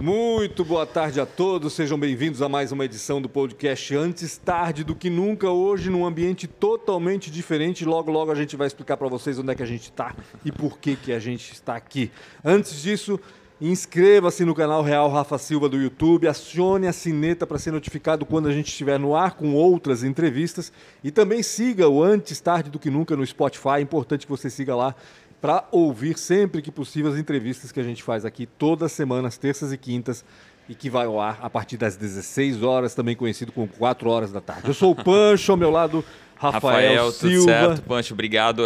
Muito boa tarde a todos, sejam bem-vindos a mais uma edição do podcast Antes Tarde do que Nunca, hoje num ambiente totalmente diferente. Logo, logo a gente vai explicar para vocês onde é que a gente está e por que, que a gente está aqui. Antes disso, inscreva-se no canal Real Rafa Silva do YouTube, acione a sineta para ser notificado quando a gente estiver no ar com outras entrevistas e também siga o Antes Tarde do que Nunca no Spotify, é importante que você siga lá para ouvir sempre que possível as entrevistas que a gente faz aqui todas as semanas, terças e quintas, e que vai ao ar a partir das 16 horas, também conhecido como 4 horas da tarde. Eu sou o Pancho, ao meu lado, Rafael, Rafael Silva. Tudo certo, Pancho, obrigado.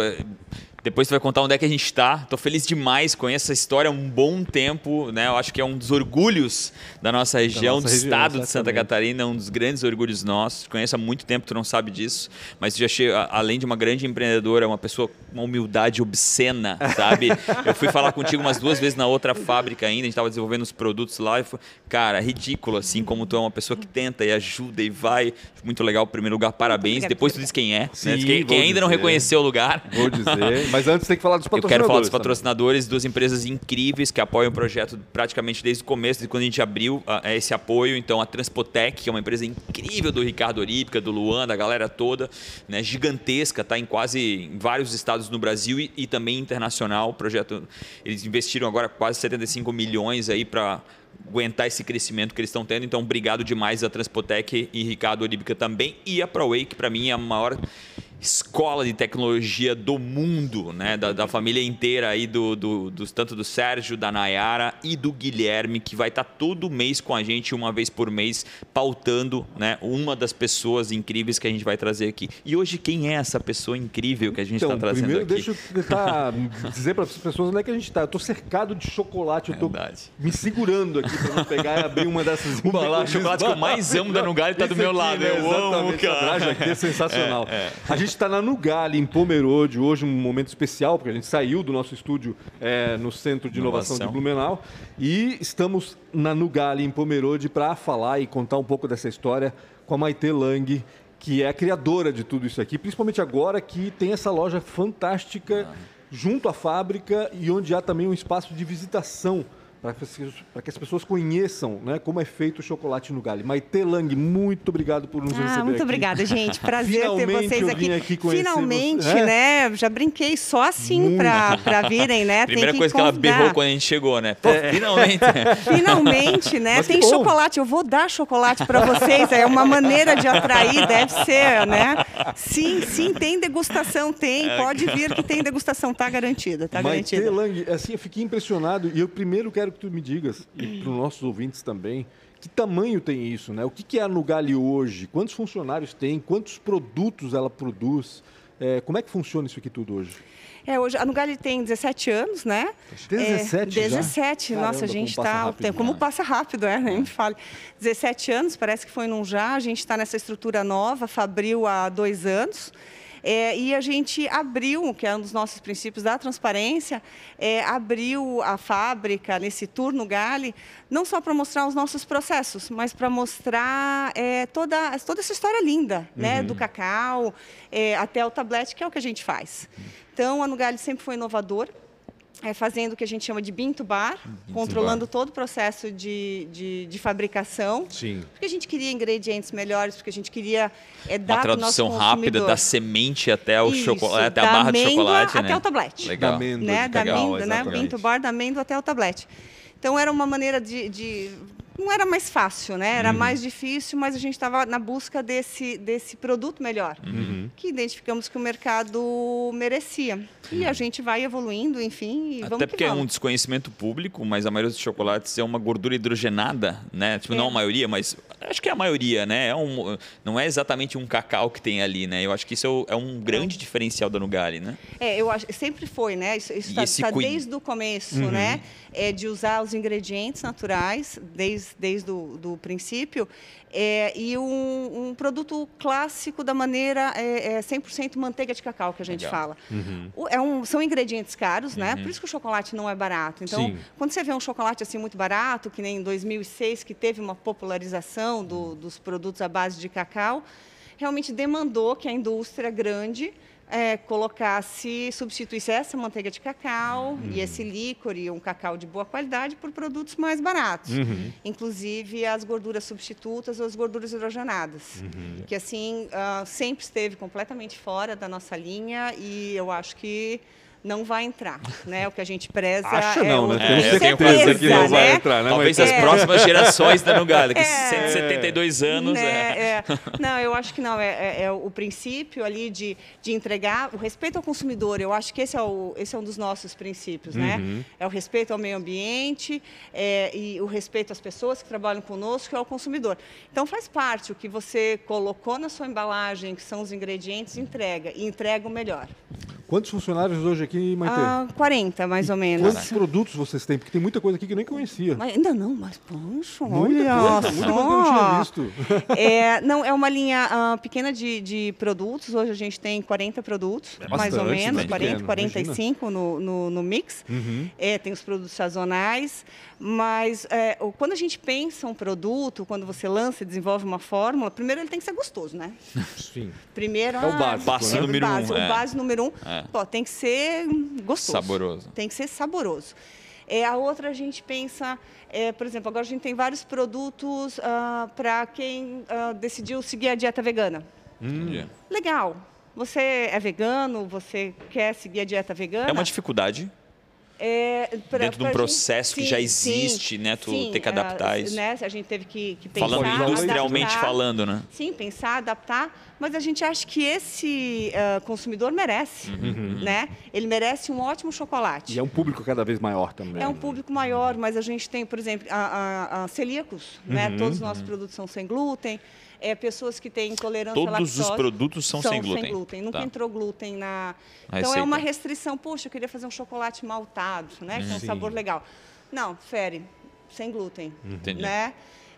Depois você vai contar onde é que a gente está. Estou feliz demais com essa história há um bom tempo. Né? Eu acho que é um dos orgulhos da nossa região, da nossa do região, estado exatamente. de Santa Catarina, um dos grandes orgulhos nossos. Conheço há muito tempo, tu não sabe disso. Mas já achei, além de uma grande empreendedora, uma pessoa com uma humildade obscena, sabe? eu fui falar contigo umas duas vezes na outra fábrica ainda, a gente estava desenvolvendo os produtos lá. E foi, cara, ridículo, assim, como tu é uma pessoa que tenta e ajuda e vai. Muito legal, em primeiro lugar, parabéns. Depois tu diz quem é. Né? Sim, né? Quem, quem ainda dizer. não reconheceu o lugar. Vou dizer. Mas antes tem que falar dos patrocinadores. Eu quero falar dos patrocinadores, duas empresas incríveis que apoiam o projeto praticamente desde o começo, desde quando a gente abriu uh, esse apoio. Então, a Transpotec, que é uma empresa incrível do Ricardo Orípica, do Luan, da galera toda, né, gigantesca, está em quase em vários estados no Brasil e, e também internacional. O projeto, eles investiram agora quase 75 milhões aí para aguentar esse crescimento que eles estão tendo. Então, obrigado demais a Transpotec e Ricardo Oríbica também. E a ProWay, que para mim é a maior escola de tecnologia do mundo, né? Da, da família inteira aí, do, do, do, tanto do Sérgio, da Nayara e do Guilherme, que vai estar tá todo mês com a gente, uma vez por mês, pautando né? uma das pessoas incríveis que a gente vai trazer aqui. E hoje, quem é essa pessoa incrível que a gente está então, trazendo primeiro, aqui? Deixa eu tentar dizer para as pessoas onde é que a gente está. Eu estou cercado de chocolate, eu estou me segurando aqui para não pegar e abrir uma dessas embalagens. O chocolate que eu mais amo da Nugali está do meu lado. Né? Eu amo, cara. aqui é sensacional. É, é. A gente está na Nugali, em Pomerode, hoje um momento especial, porque a gente saiu do nosso estúdio é, no Centro de Inovação, Inovação de Blumenau e estamos na Nugali, em Pomerode, para falar e contar um pouco dessa história com a Maite Lang, que é a criadora de tudo isso aqui, principalmente agora que tem essa loja fantástica ah. junto à fábrica e onde há também um espaço de visitação para que as pessoas conheçam né, como é feito o chocolate no Gale. Maite Lang, muito obrigado por nos ah, receber Muito aqui. obrigada, gente. Prazer ter vocês aqui. aqui Finalmente, é? né? Já brinquei só assim para virem, né? Primeira que coisa que ela berrou quando a gente chegou, né? Pô, é. Finalmente. finalmente, né? Mas Tem chocolate. Eu vou dar chocolate para vocês. É uma maneira de atrair, deve ser, né? Sim, sim, tem degustação, tem. É. Pode vir que tem degustação, tá garantida, tá Maite garantida. Lang, assim, eu fiquei impressionado e eu primeiro quero que tu me digas, e para os nossos ouvintes também, que tamanho tem isso, né? O que, que é a Nugali hoje? Quantos funcionários tem? Quantos produtos ela produz? É, como é que funciona isso aqui tudo hoje? É, hoje a Nugali tem 17 anos, né? 17 é, 17, já? nossa, a gente está... Como passa rápido, é, nem me fale. 17 anos, parece que foi num já, a gente está nessa estrutura nova, Fabril há dois anos. É, e a gente abriu, que é um dos nossos princípios da transparência, é, abriu a fábrica nesse turno Gale, não só para mostrar os nossos processos, mas para mostrar é, toda, toda essa história linda, uhum. né, do cacau é, até o tablete, que é o que a gente faz. Então, a Nugali sempre foi inovador, é, fazendo o que a gente chama de bin to bar, controlando todo o processo de, de, de, fabricação. Sim. Porque a gente queria ingredientes melhores, porque a gente queria é, dar Uma tradução rápida da semente até o chocolate, até a barra de chocolate, até né? o tablete. Legal. Da amêndoa, né? da amêndoa, né? Bin to bar, da amêndoa até o tablete. Então era uma maneira de, de não era mais fácil, né? Era uhum. mais difícil, mas a gente estava na busca desse, desse produto melhor, uhum. que identificamos que o mercado merecia. E a gente vai evoluindo, enfim, Até porque é um desconhecimento público, mas a maioria dos chocolates é uma gordura hidrogenada, né? Tipo, é. não a maioria, mas acho que é a maioria, né? É um, não é exatamente um cacau que tem ali, né? Eu acho que isso é um grande diferencial da Nugali, né? É, eu acho, sempre foi, né? Isso está tá desde o começo, uhum. né? É de usar os ingredientes naturais, desde desde, o do princípio, é, e um, um, produto clássico da maneira é, é 100% manteiga de cacau, que a gente Legal. fala. Uhum. É um, são ingredientes caros, né? uhum. né? Por isso que o chocolate não é barato. Então, Sim. quando você vê um chocolate assim muito barato, que nem em 2006, que teve uma popularização do, dos produtos à base de cacau, realmente demandou que a indústria grande é, colocasse, substituísse essa manteiga de cacau Uhum. e esse líquor, um cacau de boa qualidade, por produtos mais baratos. Uhum. Inclusive as gorduras substitutas ou as gorduras hidrogenadas, Uhum. que assim ah, sempre esteve completamente fora da nossa linha e eu acho que não vai entrar, né? O que a gente preza Acha é não, o- né? É, tenho certeza que não vai né? entrar, né? Talvez Mas- as É. próximas gerações da Nugada, que É. 172 anos. Né, é. é. Não, eu acho que não. É, é- é o princípio ali de, de entregar o respeito ao consumidor. Eu acho que esse é, o, esse é um dos nossos princípios, né? Uhum. É o respeito ao meio ambiente é, e o respeito às pessoas que trabalham conosco e ao consumidor. Então faz parte o que você colocou na sua embalagem, que são os ingredientes, entrega e entrega o melhor. Quantos funcionários hoje aqui, Maite? Ah, 40 mais ou menos. Quantos produtos vocês têm? Porque tem muita coisa aqui que eu nem conhecia. Mas ainda não, mas poxa, Muita olha coisa, muita coisa que eu não tinha visto. É, não, é uma linha ah, pequena de, de produtos. Hoje a gente tem 40 produtos, É mais ou menos, né? 40, Pequeno, 45 no, no, no mix. Uhum. É, tem os produtos sazonais, mas é, quando a gente pensa um produto, quando você lança e desenvolve uma fórmula, primeiro ele tem que ser gostoso, né? Sim. Primeiro, É o ah, básico, Passo é o número um, base, é. O base número um, É. pô, tem que ser gostoso. Saboroso. Tem que ser saboroso. É, a outra a gente pensa, é, por exemplo, agora a gente tem vários produtos para quem ah, decidiu seguir a dieta vegana. Entendi. Legal. Você é vegano, você quer seguir a dieta vegana? É uma dificuldade. É, pra- Dentro de um processo que sim, já sim, existe, né? Tu sim, ter que adaptar ah, isso. Né? A gente teve que, que pensar, Falando industrialmente adaptar. falando, né? Sim, pensar, adaptar, mas a gente acha que esse ah, consumidor merece, né? Ele merece um ótimo chocolate. E é um público cada vez maior também. É um público maior, mas a gente tem, por exemplo, a, a- a celíacos, né? Uhum. Todos os nossos produtos são sem glúten. É, pessoas que têm intolerância à Todos os lactose produtos são sem glúten. Nunca Tá. entrou glúten na. Então é uma receita. restrição. Poxa, eu queria fazer um chocolate maltado, né? Com um Sim. sabor legal. Não, fere, sem glúten. Entendi. Né?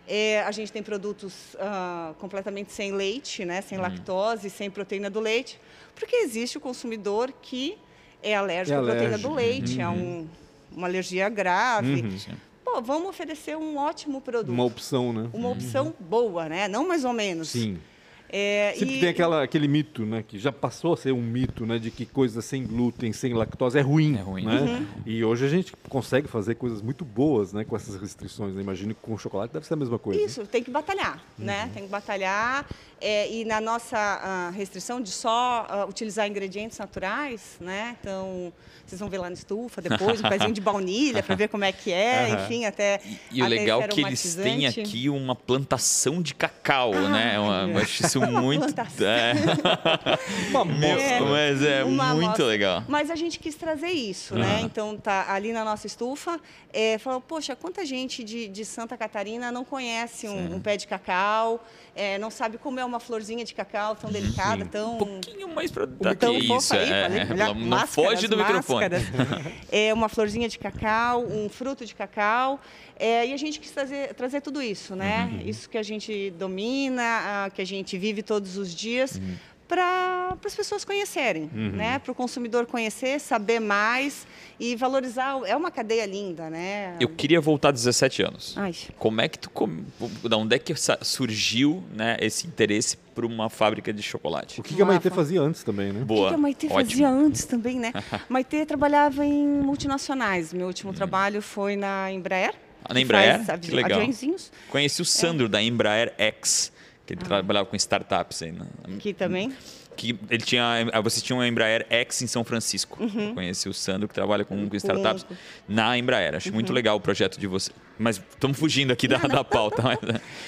É, a gente tem produtos ah, completamente sem leite, né? Uhum. sem lactose, sem proteína do leite, porque existe o consumidor que é alérgico É à proteína do leite, é um, uma alergia grave. Uhum. Pô, vamos oferecer um ótimo produto. Uma opção, né? Uma opção boa, né? Não mais ou menos. Sim. É, Sempre e- tem aquela, aquele mito, né? Que já passou a ser um mito, né? De que coisa sem glúten, sem lactose é ruim. É ruim. Né? Uhum. E hoje a gente consegue fazer coisas muito boas, né? Com essas restrições. Né? Imagino que com chocolate deve ser a mesma coisa. Isso, tem que batalhar, né? Tem que batalhar. É, e na nossa ah, restrição de só ah, utilizar ingredientes naturais, né? Então, vocês vão ver lá na estufa depois, um pezinho de baunilha para ver como é que é, Aham. enfim, até. E o até legal é que eles têm aqui uma plantação de cacau, né? É uma- eu acho isso muito. plantação. É. Uma amostra. mas é Uma muito amostra. legal. Mas a gente quis trazer isso, né? Então, tá ali na nossa estufa, é, falou, poxa, quanta gente de, de Santa Catarina não conhece um, um pé de cacau, é, não sabe como é uma florzinha de cacau tão delicada, tão... Um pouquinho mais pra Tão que isso. aí, é, olha, não máscaras, foge do microfone. máscaras. É uma florzinha de cacau, um fruto de cacau. é, e a gente quis trazer, trazer tudo isso, né? Uhum. Isso que a gente domina, que a gente vive todos os dias. Uhum. Para as pessoas conhecerem, né? para o consumidor conhecer, saber mais e valorizar. É uma cadeia linda, né? Eu queria voltar 17 anos. Ai, Como é que tu. Da onde é que surgiu né, esse interesse por uma fábrica de chocolate? O que, que a Maite Rafa. fazia antes também, né? O que Boa. que a Maitê Ótimo. fazia antes também, né? Maitê trabalhava em multinacionais. Meu Hum. último trabalho foi na Embraer. Ah, na que Embraer? faz Que legal. Aviõezinhos. Conheci o Sandro da Embraer X, que Ah. ele trabalhava com startups aí. né? Aqui também. Que ele tinha, ah, você tinha uma Embraer X em São Francisco. Eu Conheci o Sandro que trabalha com, com startups na Embraer. Acho muito legal o projeto de você. Mas estamos fugindo aqui da, da pauta. Mas,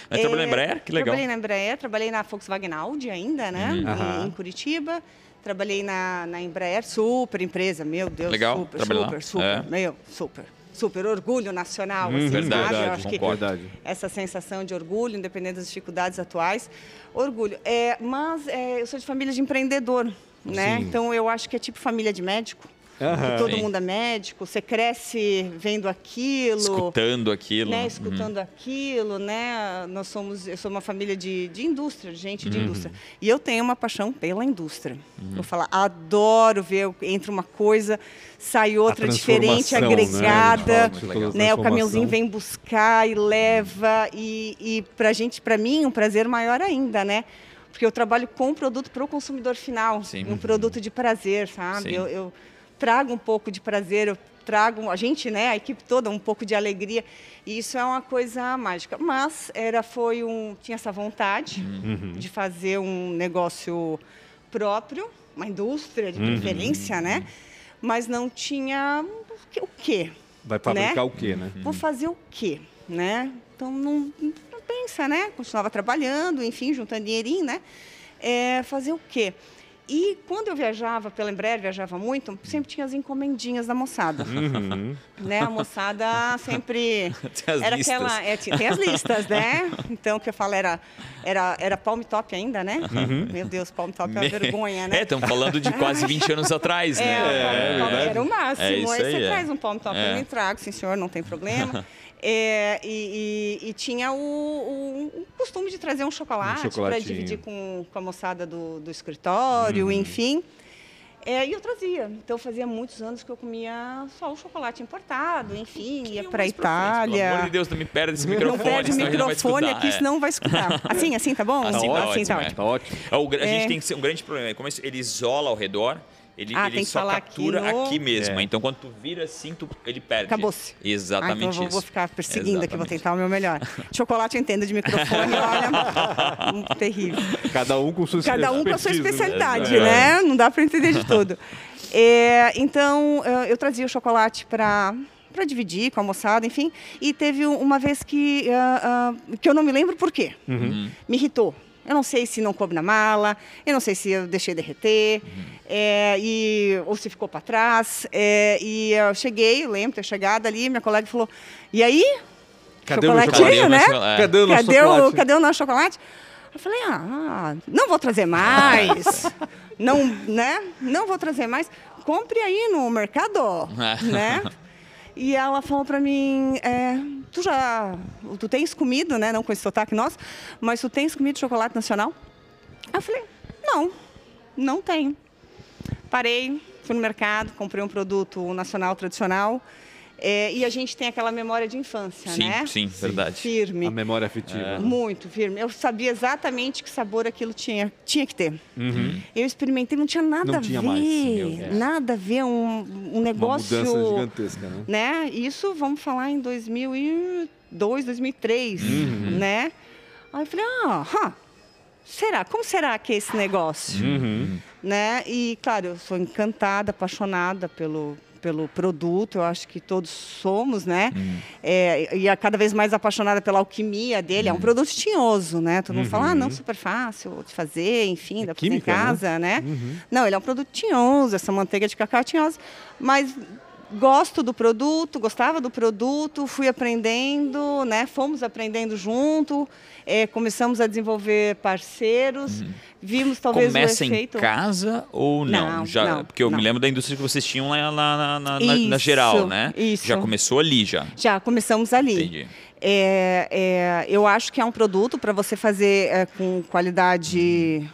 mas trabalhou na É, Embraer? Que legal. Trabalhei na Embraer, trabalhei na Volkswagen Audi ainda, né? Uhum. Em-. Em, Curitiba. Trabalhei na, na Embraer, super empresa, meu Deus, Legal, super, super, super, É. meu, super. Super orgulho nacional, assim, Uhum, sabe? verdade, Eu acho que concordo. Verdade. essa sensação de orgulho, independente das dificuldades atuais. Orgulho. É, mas é, eu sou de família de empreendedor, né? Sim. Então eu acho que é tipo família de médico. Que todo Sim. mundo é médico, você cresce vendo aquilo. Escutando aquilo. Né, Uhum. escutando aquilo, né? Nós somos, eu sou uma família de, de indústria, de gente Uhum. de indústria. E eu tenho uma paixão pela indústria. Vou falar, adoro ver entre uma coisa, sai outra diferente, né? agregada. Muito legal. Né, o caminhãozinho vem buscar e leva e, e para gente, para mim, um prazer maior ainda, né? porque eu trabalho com um produto para o consumidor final, Sim. um produto de prazer, sabe? Sim. Eu, eu trago um pouco de prazer, eu trago a gente, né, a equipe toda, um pouco de alegria. E isso é uma coisa mágica. Mas era foi um tinha essa vontade de fazer um negócio próprio, uma indústria de preferência, né? Mas não tinha o quê- o quê? Vai fabricar Né? o quê, né? Vou fazer o quê, né? Então não, não pensa, né? Continuava trabalhando, enfim, juntando dinheirinho, né? É, fazer o quê? E quando eu viajava pela Embraer, viajava muito, sempre tinha as encomendinhas da moçada. Uhum. Né? A moçada sempre. Tem as era listas. aquela. é, tinha- tem as listas, né? Então, o que eu falo era, era, era palm top ainda, né? Meu Deus, palm top é uma vergonha, né? É, estamos falando de quase 20 anos atrás, É, né? o palm top era o máximo. É aí aí, você é. traz um palm top, É. eu me trago, sim senhor, não tem problema. É, e, e- e tinha o, o- o costume de trazer um chocolate para chocolatinho. dividir com, com a moçada do, do escritório, Uhum. enfim. É, e eu trazia. Então fazia muitos anos que eu comia só o chocolate importado, enfim, ia para a Mais pra frente, Pelo Itália. amor de Deus, não me perde esse Não microfone, perde o não microfone aqui, É. senão não vai escutar. Assim, assim, tá bom? Assim tá ótimo, tá é. ótimo. Tá ótimo. É, o A gente É. tem que ser um grande problema. Como ele isola ao redor, ele, Ah, ele tem que só falar aqui captura aqui, no- mesmo. É. Então quando tu vira assim, tu, ele perde. Acabou-se. Exatamente Ah, então eu vou, isso. ficar perseguindo aqui, vou Exatamente. tentar o meu melhor. Chocolate eu entendo de microfone, olha, terrível. Cada um com sua Cada um com a sua né? especialidade, É. né? Não dá para entender de tudo. É, então, eu trazia o chocolate para para dividir com a moçada, enfim. E teve um- uma vez que, ah, ah, que eu não me lembro por quê. Uhum. Me irritou. Eu não sei se não coube na mala, eu não sei se eu deixei derreter, Uhum. é, e, ou se ficou para trás. é, e eu cheguei, eu lembro ter chegado ali, minha colega falou: E aí? Cadê o Chocolatinho, né? é. Cadê o nosso cadê, o, chocolate? cadê o nosso chocolate? Eu falei, ah, não vou trazer mais. não, né? Não vou trazer mais. Compre aí no mercado, né? E ela falou pra mim, é, tu já, tu tens comido, né? Não com esse sotaque nosso, mas tu tens comido chocolate nacional? Eu falei, não, não tenho. Parei, fui no mercado, comprei um produto nacional tradicional. É, e a gente tem aquela memória de infância, Sim, né? sim, verdade. Firme. A memória afetiva. né? Muito firme. Eu sabia exatamente que sabor aquilo tinha, tinha que ter. Uhum. Eu experimentei, não tinha nada Não a tinha ver. mais. Nada a ver, um, um Uma negócio. mudança gigantesca, né? né? Isso, vamos falar em 2002, 2003, Uhum. né? Aí eu falei, ah, hã, será? Como será que é esse negócio? Uhum. né? E claro, eu sou encantada, apaixonada pelo pelo produto, eu acho que todos somos, né? É, e a cada vez mais apaixonada pela alquimia dele. É um produto tinhoso, né? Todo mundo fala, ah, não, super fácil de fazer, enfim, dá para fazer em né? casa, né? Não, ele é um produto tinhoso, essa manteiga de cacau é tinhosa, mas gosto do produto, gostava do produto, fui aprendendo, né? Fomos aprendendo junto, é, começamos a desenvolver parceiros, vimos talvez Começa o efeito. em casa ou não? Não, já, não, porque eu não. me lembro da indústria que vocês tinham lá na, na, na- na- na Isso, geral, né? isso. Já começou ali já. Já começamos ali. Entendi. É, é, eu acho que é um produto para você fazer é, com qualidade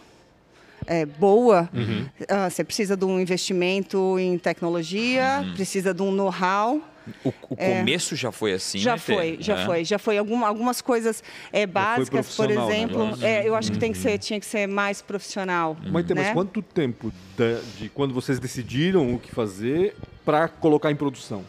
é, boa. Uhum. ah, você precisa de um investimento em tecnologia, Uhum. precisa de um know-how. O, o começo já foi assim, É. Já né, Tê? foi, já É. foi, já foi. Alguma, algumas coisas é, básicas, por né, exemplo. é, eu acho que tem que ser, tinha que ser mais profissional. Mas, tem- mas né? quanto tempo da- de quando vocês decidiram o que fazer para colocar em produção?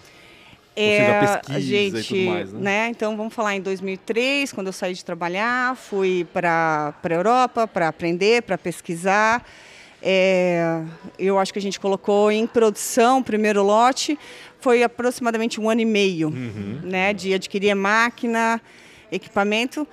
É, seja, a pesquisa e gente, tudo mais, né? Então, vamos falar em 2003, quando eu saí de trabalhar, fui para a Europa para aprender, para pesquisar. É, eu acho que a gente colocou em produção o primeiro lote, foi aproximadamente um ano e meio, Uhum. né, de adquirir máquina, equipamento.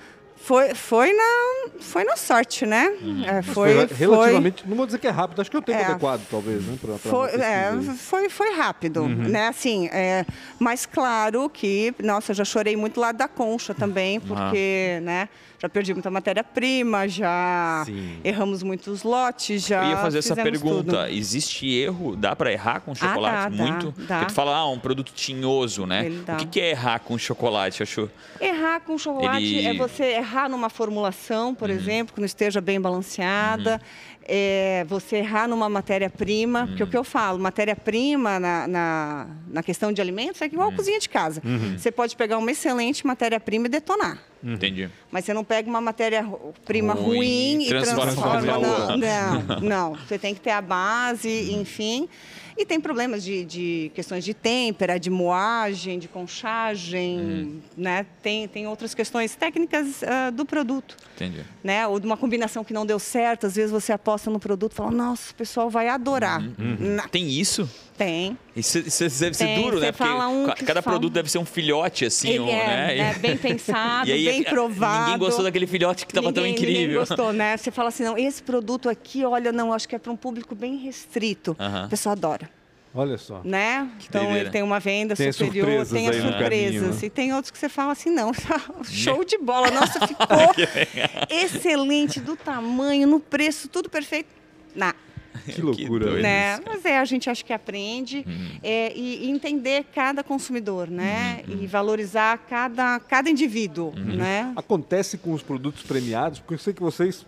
Foi, foi, na, foi na sorte, né? Uhum. É, Foi, foi, relativamente, não vou dizer que é rápido, acho que é o tempo É. adequado, talvez, né? Pra, pra foi, é, foi, foi rápido, né? Assim, é, mas claro que, nossa, eu já chorei muito lá da concha também, porque, né? Já perdi muita matéria-prima, já Sim. erramos muitos lotes, já Eu ia fazer essa pergunta. tudo. Existe erro? Dá para errar com chocolate? dá, Muito? dá. Porque tu fala, ah, um produto tinhoso, né? Dá. O que, que é errar com chocolate, achou? Errar com chocolate Ele- é você errar numa formulação, por Uhum. exemplo, que não esteja bem balanceada. É, você errar numa matéria-prima, porque o Uhum. que eu falo, matéria-prima na, na, na questão de alimentos é igual Uhum. a cozinha de casa. Você pode pegar uma excelente matéria-prima e detonar. Entendi. Mas você não pega uma matéria-prima Ruim, ruim, e transforma transforma. Não, não, não. Você tem que ter a base, enfim. E tem problemas de, de questões de têmpera, de moagem, de conchagem, né? Tem, tem outras questões técnicas ah, do produto, Entendi. né? Ou de uma combinação que não deu certo. Às vezes você aposta no produto e fala, nossa, o pessoal vai adorar. Na- Tem isso? Tem. Isso, isso deve ser Tem, duro, você né? Porque fala um ca- que cada fala- produto deve ser um filhote, assim, Ele um, é, né? é bem pensado, E aí, bem provado. Ninguém gostou daquele filhote que estava tão Ninguém- Ninguém incrível. gostou, né? Você fala assim, não, esse produto aqui, olha, não, acho que é para um público bem restrito. Aham. A pessoa adora, Olha só. né? então doideira. ele tem uma venda Tem superior, surpresas tem as surpresas. caminho, né? E tem outros que você fala assim, não, show de bola, nossa, ficou excelente do tamanho, no preço, tudo perfeito. Na, Que loucura. doido. né? isso, Mas é, a gente acha que aprende é, e, e entender cada consumidor, né? E valorizar cada, cada indivíduo, né? Acontece com os produtos premiados, porque eu sei que vocês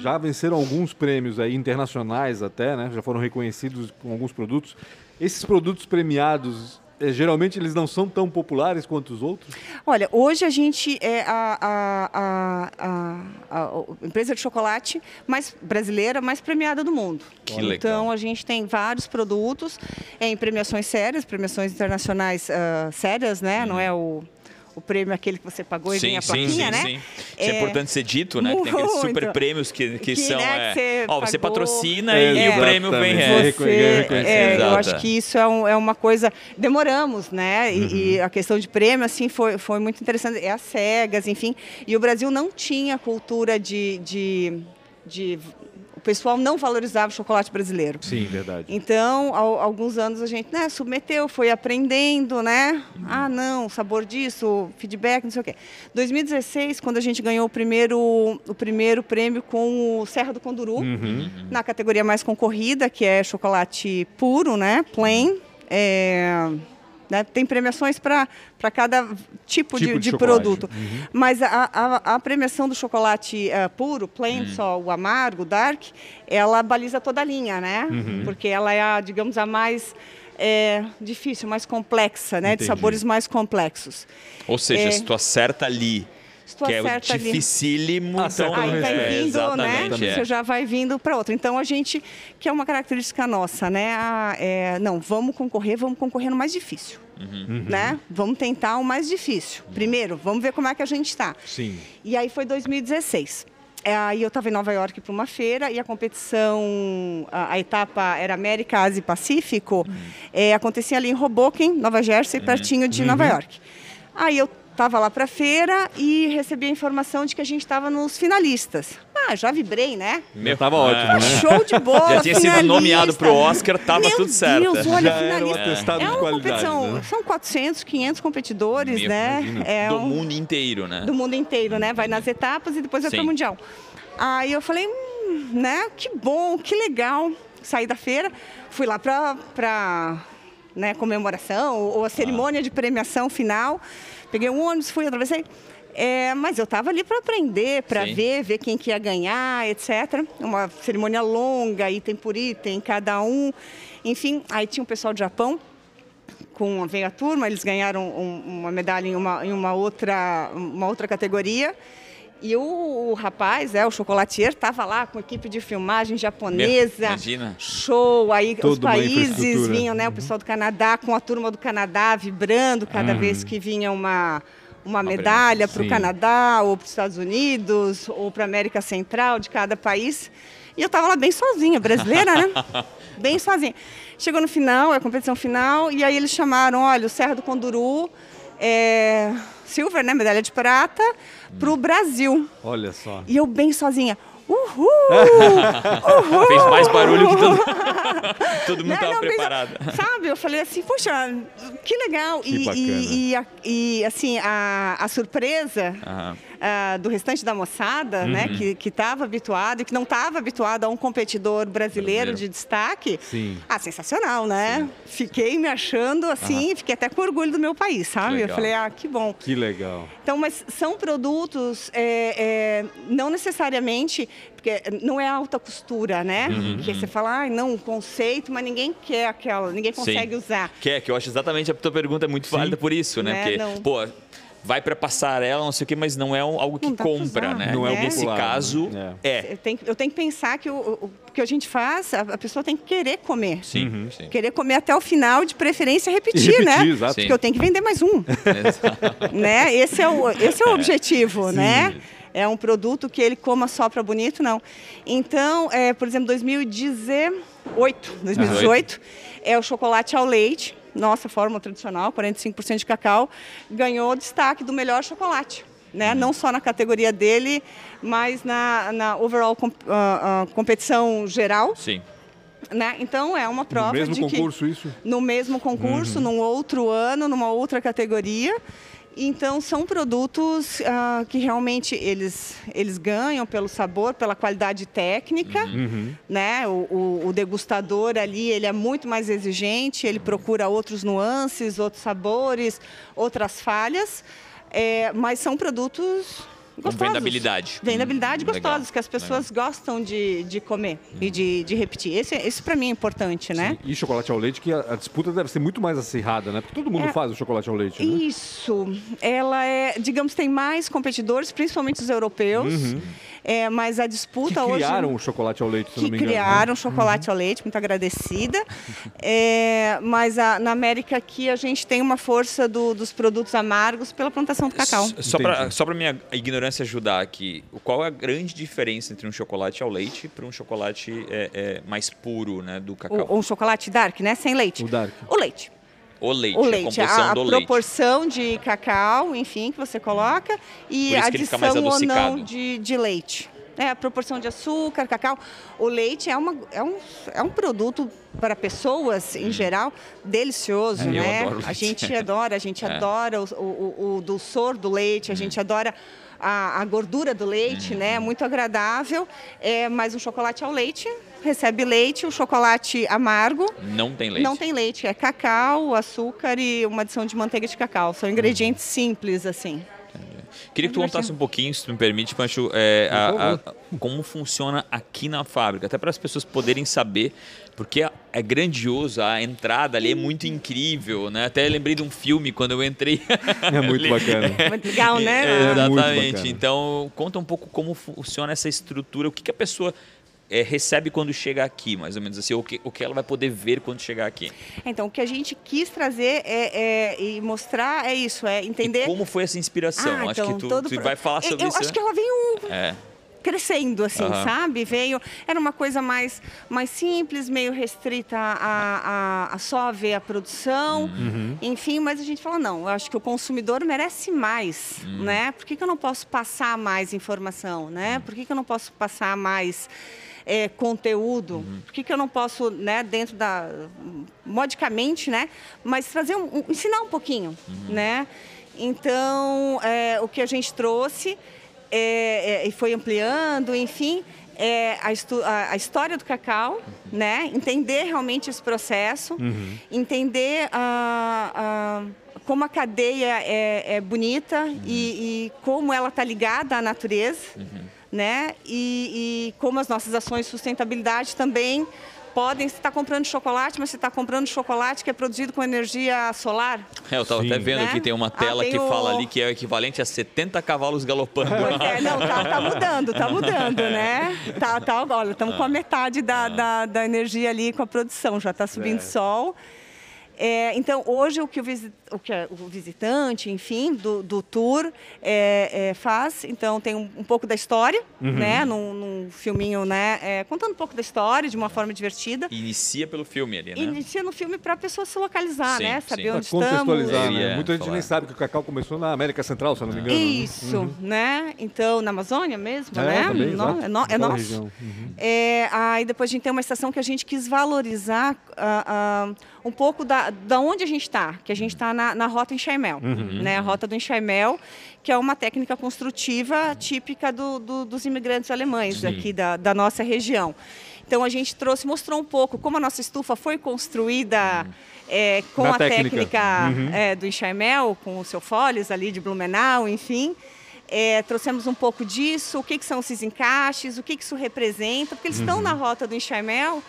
já venceram alguns prêmios aí internacionais até, né? Já foram reconhecidos com alguns produtos. Esses produtos premiados, geralmente eles não são tão populares quanto os outros? Olha, hoje a gente é a, a- a- a- empresa de chocolate mais brasileira, mais premiada do mundo. Que legal. Então a gente tem vários produtos em premiações sérias, premiações internacionais ah, sérias, né? Não é o, o prêmio aquele que você pagou e ganha a plaquinha, né? Isso é, É, importante ser dito, né? Que tem aqueles super prêmios que, que, Que, são. né, é, que você ó, você patrocina É, e o prêmio vem. É. Você- é, eu acho que isso é, um- é uma coisa. Demoramos, né? E, e a questão de prêmio, assim, foi, foi muito interessante. É as cegas, enfim. E o Brasil não tinha cultura de. de, de pessoal não valorizava o chocolate brasileiro. Sim, verdade. Então, ao- alguns anos a gente né, submeteu, foi aprendendo, né? Ah, não, sabor disso, feedback, não sei o quê. 2016, quando a gente ganhou o primeiro, o primeiro prêmio com o Serra do Conduru, na categoria mais concorrida, que é chocolate puro, né? Plain. É, né, tem premiações para cada tipo, Tipo de, de de produto. Mas a, a, a premiação do chocolate eh, puro, plain, só o amargo, o dark, ela baliza toda a linha, né? Porque ela é, a, digamos, a mais eh, difícil, mais complexa, né? De sabores mais complexos. Ou seja, É. se tu acerta ali, tu que é dificílimo, Acerta então. no Aí vai É, vindo, né? exatamente. é. Você já vai vindo para outra. Então a gente, que é uma característica nossa, né? Ah, é, não, vamos concorrer, vamos concorrer no mais difícil. Uhum. Né? Vamos tentar o mais difícil. Primeiro, vamos ver como é que a gente está. Sim. E aí foi 2016. É, Aí eu estava em Nova York para uma feira e a competição, a, a etapa era América, Ásia e Pacífico, é, acontecia ali em Hoboken, Nova Jersey, pertinho de Nova York. Aí eu estava lá para a feira e recebi a informação de que a gente estava nos finalistas. Ah, já vibrei, né? Meu, Tava é. ótimo, né? Show de bola, Já tinha sido finalista. nomeado pro Oscar, tava Meu tudo certo. Deus, olha, Já era um finalista. atestado é de uma qualidade, competição, né? são 400, 500 competidores, Meu, né? imagina. É Do um- mundo inteiro, né? do mundo inteiro, né? Vai nas etapas e depois vai para Mundial. Aí eu falei, hum, né? Que bom, que legal. Saí da feira, fui lá para né, comemoração ou a cerimônia de premiação final. Peguei um ônibus, fui, atravessei. É, mas eu estava ali para aprender, para ver, ver quem que ia ganhar, etc. Uma cerimônia longa, item por item, cada um. Enfim, aí tinha um pessoal do Japão com veio a turma, eles ganharam um- uma medalha em uma, em uma outra uma outra categoria. E o, o rapaz, é, o chocolatier, estava lá com equipe de filmagem japonesa. Imagina. Show. Aí os Toda uma países vinham, né? O pessoal do Canadá, com a turma do Canadá vibrando cada vez que vinha uma, uma medalha para o. Canadá, ou para os Estados Unidos, ou para a América Central de cada país. E eu estava lá bem sozinha, brasileira, né? bem sozinha. Chegou no final, a competição final, e aí eles chamaram, olha, o Serra do Conduru, é, silver, né, medalha de prata, para o Brasil. Olha só. E eu bem sozinha. Uhul! Fez mais barulho que todo, todo mundo estava mas, preparado. Sabe, eu falei assim, poxa, que legal. Que e, e, e, a- e, assim, a, a surpresa Aham. Ah, do restante da moçada, né, Uhum. que estava habituado e que não estava habituado a um competidor brasileiro, Brasileiro. de destaque. Sim. Ah, sensacional, né? Fiquei me achando assim, fiquei até com orgulho do meu país, sabe? Eu falei, ah, que bom. Que legal. Então, mas são produtos é, é, não necessariamente, porque não é alta costura, né? Uhum. Que você fala, ah, não, um conceito, mas ninguém quer aquela, ninguém consegue Sim. usar. Que é, que eu acho exatamente a tua pergunta é muito válida por isso, né? Né, Porque, não. pô, vai pra passarela, não sei o quê, mas não é um- algo que compra, né? Não é o Nesse popular, caso, né? é. Eu tenho, eu tenho que pensar que o, o- que a gente faz, a, a pessoa tem que querer comer. Sim, sim. Querer comer até o final, de preferência repetir, E repetir, né? exato. Sim. Porque eu tenho que vender mais um. né? Esse é o, esse é o objetivo, né? É um produto que ele coma só para bonito, não. Então, é, por exemplo, 2018, 2018 é o chocolate ao leite, nossa fórmula tradicional, 45% de cacau, ganhou destaque do melhor chocolate. Né? Não só na categoria dele, mas na, na overall com- ah, ah, competição geral. Sim. Né? Então é uma prova No mesmo de concurso, que isso? no mesmo concurso, num outro ano, numa outra categoria. Então são produtos ah, que realmente eles, eles ganham pelo sabor, pela qualidade técnica, né? O, o- o degustador ali ele é muito mais exigente, ele procura outros nuances, outros sabores, outras falhas, É, mas são produtos Com gostosos. vendabilidade. Vendabilidade Hum, legal, gostosos, que as pessoas gostam de, de comer e de, de repetir. Esse, esse para mim é importante, né? E chocolate ao leite, que a, a disputa deve ser muito mais acirrada, né? Porque todo mundo É. faz o chocolate ao leite, né? Isso. Ela é, digamos, tem mais competidores, principalmente os europeus. É, mas a Que disputa hoje. criaram o chocolate ao leite, se que não me engano. criaram chocolate ao leite, muito agradecida. É, mas a- na América aqui a gente tem uma força do- dos produtos amargos pela plantação do cacau. S- Só para minha ignorância ajudar aqui, o- qual é a grande diferença entre um chocolate ao leite para um chocolate é, é, mais puro, né, do cacau? O, um chocolate dark, né? Sem leite. O dark. O leite. O leite, O a leite, composição a, a do leite. proporção de cacau, enfim, que você coloca e a adição ou não de, de leite. É, a proporção de açúcar, cacau. O leite é, uma, é, um, é um produto para pessoas, em geral, delicioso, É, né? A gente adora, a gente É. adora o, o, o dulçor do leite, a gente adora a, a gordura do leite, né? Muito agradável. É, mas um chocolate ao leite recebe leite, o chocolate amargo Não tem leite. não tem leite, é cacau, açúcar e uma adição de manteiga de cacau. São ingredientes simples, assim. Queria que tu contasse um pouquinho, se tu me permite, Pancho, é, a- a- como funciona aqui na fábrica, até para as pessoas poderem saber, porque é- é grandioso, a entrada ali é muito incrível, né? Até lembrei de um filme quando eu entrei. É muito bacana. Muito legal, né? É, muito Exatamente. bacana. Então, conta um pouco como funciona essa estrutura, o que, que a pessoa é, recebe quando chega aqui, mais ou menos assim, o que, o que ela vai poder ver quando chegar aqui. Então, o que a gente quis trazer é, é- e mostrar é isso, é entender... E como foi essa inspiração? Ah, Acho então, que tu, todo tu vai falar Eu- sobre eu isso. acho né? que ela veio É. crescendo, assim, Aham. sabe? Veio, era uma coisa mais, mais simples, meio restrita a, a, a só ver a produção, Uhum. enfim, mas a gente falou, não, eu acho que o consumidor merece mais, Uhum. né? Por que, que eu não posso passar mais informação, né? Por que, que eu não posso passar mais eh, conteúdo? Uhum. Por que, que eu não posso, né, dentro da... modicamente, né? Mas trazer um, um- ensinar um pouquinho, Uhum. né? Então, eh, o que a gente trouxe é, é, e foi ampliando, enfim, é, a, a- a história do cacau, né? Entender realmente esse processo, entender a- como a cadeia é, é bonita e, e como ela está ligada à natureza, né? E, e como as nossas ações de sustentabilidade também podem. Você está comprando chocolate, mas você está comprando chocolate que é produzido com energia solar. É, eu estava até vendo Né? que tem uma Ah, tela tem que o- fala ali que é o equivalente a 70 cavalos galopando. Pois é, não, tá, tá mudando, tá mudando, né? Tá, tá, olha, estamos com a metade da, da, da energia ali com a produção, já está subindo É. sol. É, então, hoje, o que o, visi o, que o visitante, enfim, do, do tour é, é, faz, então, tem um, um pouco da história, uhum. né, num, num, filminho, né, é, contando um pouco da história de uma forma divertida. Inicia pelo filme ali, né? Inicia no filme para a pessoa se localizar, sim, né, saber sim. onde pra estamos. Né? Muita gente nem sabe que o cacau começou na América Central, se eu não me engano. Isso, uhum. né, então, na Amazônia mesmo, é, né, também, no, é, no, é nosso. Uhum. É, aí depois a gente tem uma estação que a gente quis valorizar uh, uh, um pouco da, da onde a gente está, que a gente está na, na rota enxaimel, uhum. né? A rota do enxaimel, que é uma técnica construtiva típica do, do, dos imigrantes alemães Sim. aqui da, da nossa região. Então a gente trouxe, mostrou um pouco como a nossa estufa foi construída é, com a técnica, técnica uhum. é, do enxaimel, com o seu foles ali de Blumenau, enfim. É, trouxemos um pouco disso, o que, que são esses encaixes, o que, que isso representa, porque eles uhum. estão na rota do enxaimel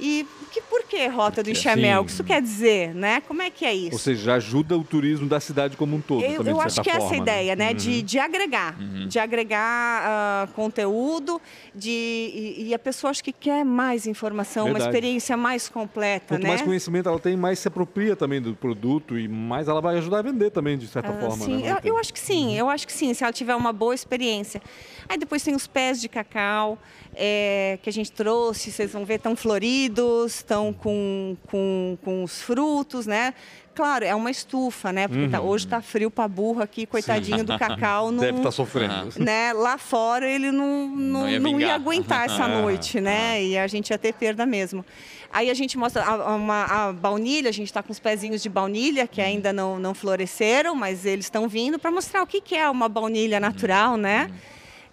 e que, por que Rota do Enxamel? O que isso quer dizer, né? Como é que é isso? Ou seja, ajuda o turismo da cidade como um todo. Eu, também, eu acho que forma, é essa a ideia, né? né? Uhum. De, de agregar, uhum. de agregar uh, conteúdo, de, e, e, a pessoa acho que quer mais informação, Verdade. uma experiência mais completa, Quanto né? mais conhecimento ela tem, mais se apropria também do produto e mais ela vai ajudar a vender também, de certa uh, forma. Sim, né? eu, eu, acho que sim, eu acho que sim, se ela tiver uma boa experiência. Aí depois tem os pés de cacau, é, que a gente trouxe, vocês vão ver, tão floridos, estão com, com, com os frutos, né? Claro, é uma estufa, né? Porque tá, uhum. tá, hoje está frio para burro aqui, coitadinho Sim. do cacau. Não, Deve estar tá sofrendo. Né? Lá fora ele não, não, não, ia, não ia, aguentar essa noite, né? E a gente ia ter perda mesmo. Aí a gente mostra a, uma, a baunilha, a gente está com os pezinhos de baunilha que ainda não, não floresceram, mas eles estão vindo para mostrar o que, que é uma baunilha natural, né? Uhum.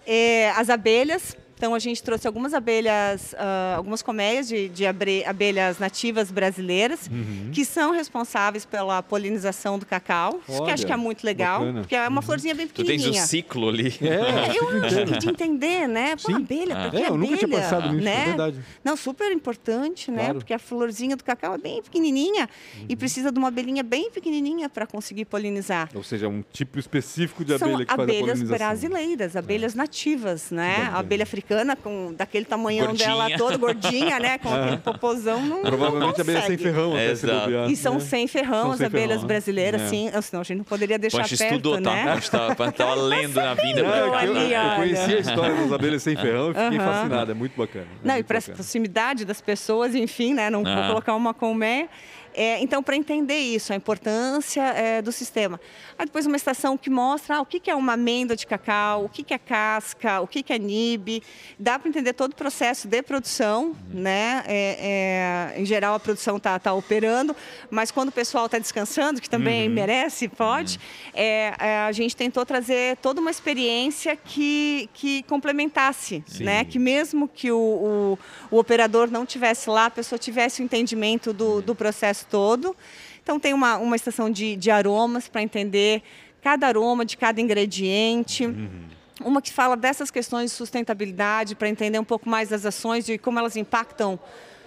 É, as abelhas, então a gente trouxe algumas abelhas, uh, algumas colmeias de, de abelhas nativas brasileiras uhum. que são responsáveis pela polinização do cacau. Olha, que acho que é muito legal, bacana. porque é uma uhum. florzinha bem pequenininha. Tu tens o ciclo ali. É, eu acho de entender, né? Pô, Sim. abelha, ah. porque é, eu abelha, nunca tinha pensado nisso, né? é verdade. Não, super importante, né? Claro. Porque a florzinha do cacau é bem pequenininha uhum. e precisa de uma abelhinha bem pequenininha para conseguir polinizar. Ou seja, um tipo específico de São abelha que faz a polinização. abelhas brasileiras, abelhas é. nativas, né? A abelha africana africana, com daquele tamanhão gordinha. dela toda, gordinha, né? Com aquele popozão, não Provavelmente abelha sem ferrão. É, se e são sem ferrão são as sem abelhas ferrão, brasileiras, é. sim. Senão a gente não poderia deixar Ponte perto, estudou, tá? né? Tá? Estava lendo na vinda. Não, eu, eu, eu conheci a história das abelhas sem ferrão e fiquei fascinado. É muito bacana. É não, muito e para a proximidade das pessoas, enfim, né? Não ah. vou colocar uma colmeia. É, então, para entender isso, a importância é, do sistema. Aí depois uma estação que mostra ah, o que, que é uma amêndoa de cacau, o que, que é casca, o que, que é nib. Dá para entender todo o processo de produção, uhum. né? É, é, em geral, a produção está tá operando, mas quando o pessoal está descansando, que também uhum. merece, pode, uhum. É, é, a gente tentou trazer toda uma experiência que, que complementasse, né? Que mesmo que o, o, o, operador não tivesse lá, a pessoa tivesse o entendimento do, do processo todo. Então tem uma, uma estação de, de aromas para entender cada aroma de cada ingrediente. Uhum. Uma que fala dessas questões de sustentabilidade, para entender um pouco mais das ações, de como elas impactam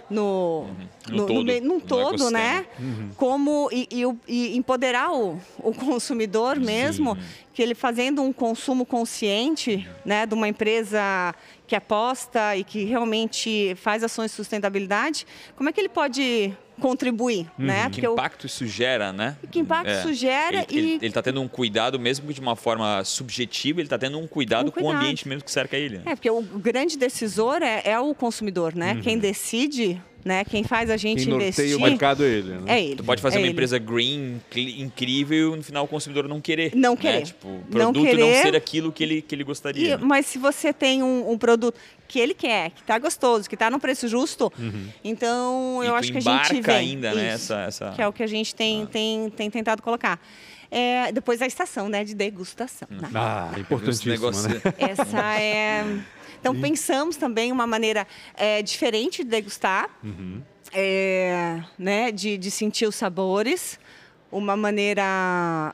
no, uhum. no, no, todo, no, num todo, né? Uhum. Como e, e, e, empoderar o, o consumidor mesmo, Sim. que ele fazendo um consumo consciente, né, de uma empresa que aposta e que realmente faz ações de sustentabilidade, como é que ele pode contribuir, uhum. né? Que impacto isso gera, né? Que impacto é. isso gera ele, e... Ele está tendo um cuidado, mesmo que de uma forma subjetiva, ele está tendo um cuidado, um cuidado, com o ambiente mesmo que cerca ele. Né? É, porque o grande decisor é, é o consumidor, né? Uhum. Quem decide né? Quem faz a gente Quem investir. o mercado é ele, né? É ele. Tu pode fazer é uma ele. empresa green, incrível, e no final o consumidor não querer. Não né? querer. Tipo, o produto não, querer, não ser aquilo que ele, que ele gostaria. E, né? Mas se você tem um, um, produto que ele quer, que está gostoso, que está no preço justo, uhum. então eu e acho que a gente vê. ainda, né? Essa, essa... Que é o que a gente tem, ah. tem, tem tentado colocar. É, depois a estação né, de degustação. Hum. Né? Ah, importantíssimo. Né? Essa é. Então, pensamos também uma maneira é, diferente de degustar. Uhum é, né, de, de sentir os sabores, uma maneira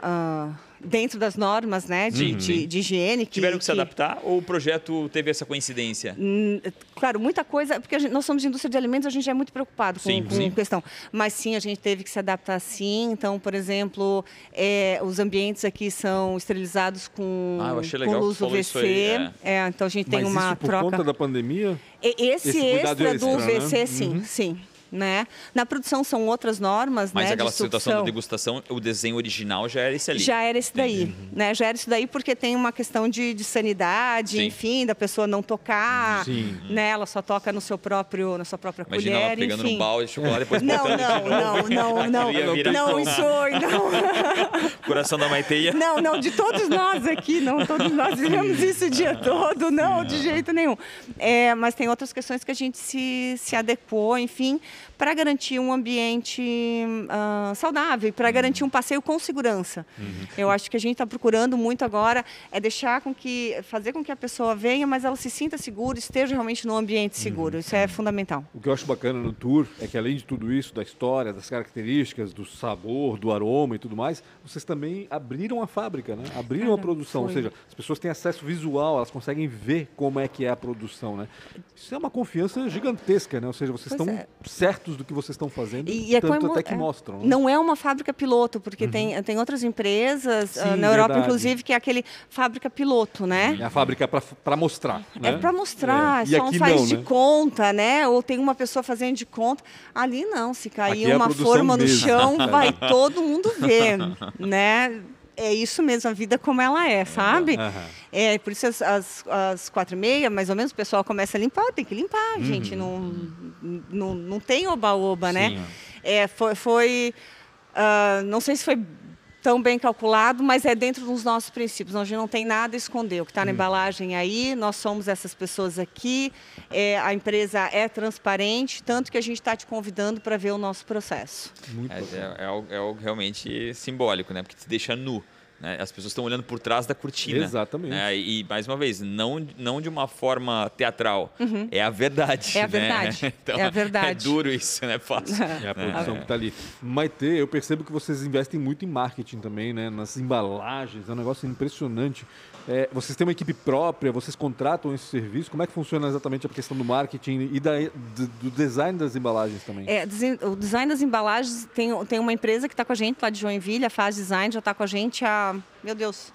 uh, dentro das normas né, de, uhum. de, de, higiene. Que, Tiveram que, se adaptar ou o projeto teve essa coincidência? Hum, claro, muita coisa, porque gente, nós somos indústria de alimentos, a gente é muito preocupado com, sim, com sim. questão. Mas sim, a gente teve que se adaptar sim. Então, por exemplo, é, os ambientes aqui são esterilizados com, ah, com luz UVC. Aí, é. é. então a gente Mas tem uma isso por troca. conta da pandemia? Esse, esse extra, extra do UVC, né? sim, uhum. sim né? Na produção são outras normas, Mas né? aquela de situação da degustação, o desenho original já era esse ali. Já era esse daí, Uhum. né? Já era isso daí porque tem uma questão de, de sanidade, Sim. enfim, da pessoa não tocar, Sim. né? Ela só toca no seu próprio, na sua própria Imagina colher, ela pegando enfim. num balde de chocolate e depois Não, botando não, de não, novo. não, não, virar não, pão. isso não. Coração da Maiteia. Não, não, de todos nós aqui, não, todos nós vivemos isso o dia todo, não, de jeito nenhum. É, mas tem outras questões que a gente se, se adequou, enfim, para garantir um ambiente ah, saudável, para garantir um passeio com segurança. Eu acho que a gente está procurando muito agora é deixar com que, fazer com que a pessoa venha, mas ela se sinta segura, esteja realmente num ambiente seguro. Isso é fundamental. O que eu acho bacana no tour é que além de tudo isso, da história, das características, do sabor, do aroma e tudo mais, vocês também abriram a fábrica, né? Abriram a Cara, produção, ou foi. seja, as pessoas têm acesso visual, elas conseguem ver como é que é a produção, né? Isso é uma confiança gigantesca, né? Ou seja, vocês Pois estão é. certos do que vocês estão fazendo, E, é tanto como- até que é, mostram. né? Não é uma fábrica piloto, porque tem, tem outras empresas ah, Sim, na Europa, verdade. inclusive, que é aquele fábrica piloto, né? É a fábrica para mostrar. É né? para mostrar, É. E só um faz não, de né? conta, né? Ou tem uma pessoa fazendo de conta. Ali não, se cair é uma forma no mesmo. chão, vai todo mundo ver, né? É isso mesmo, a vida como ela é, sabe? Aham. É, por isso às, às, às quatro e meia, mais ou menos, o pessoal começa a limpar, tem que limpar, gente. Não, não, não tem oba-oba, né? É, foi, foi ah, não sei se foi tão bem calculado, mas é dentro dos nossos princípios. A gente não tem nada a esconder. O que está Hum. na embalagem aí, nós somos essas pessoas aqui, é, a empresa é transparente, tanto que a gente está te convidando para ver o nosso processo. Muito É, é, é algo, é algo realmente simbólico, né? Porque te deixa nu. Né? As pessoas estão olhando por trás da cortina. Exatamente. né? E, mais uma vez, não, não de uma forma teatral. É a verdade. É a né? verdade. Então, É a verdade. É duro isso, né? Fácil. É a produção que está ali. Maite, eu percebo que vocês investem muito em marketing também, né? Nas embalagens, é um negócio impressionante. É, vocês têm uma equipe própria, vocês contratam esse serviço. Como é que funciona exatamente a questão do marketing e da, do, design das embalagens também? É, o design das embalagens tem, tem uma empresa que está com a gente lá de Joinville, a Faz Design, já está com a gente há, meu Deus,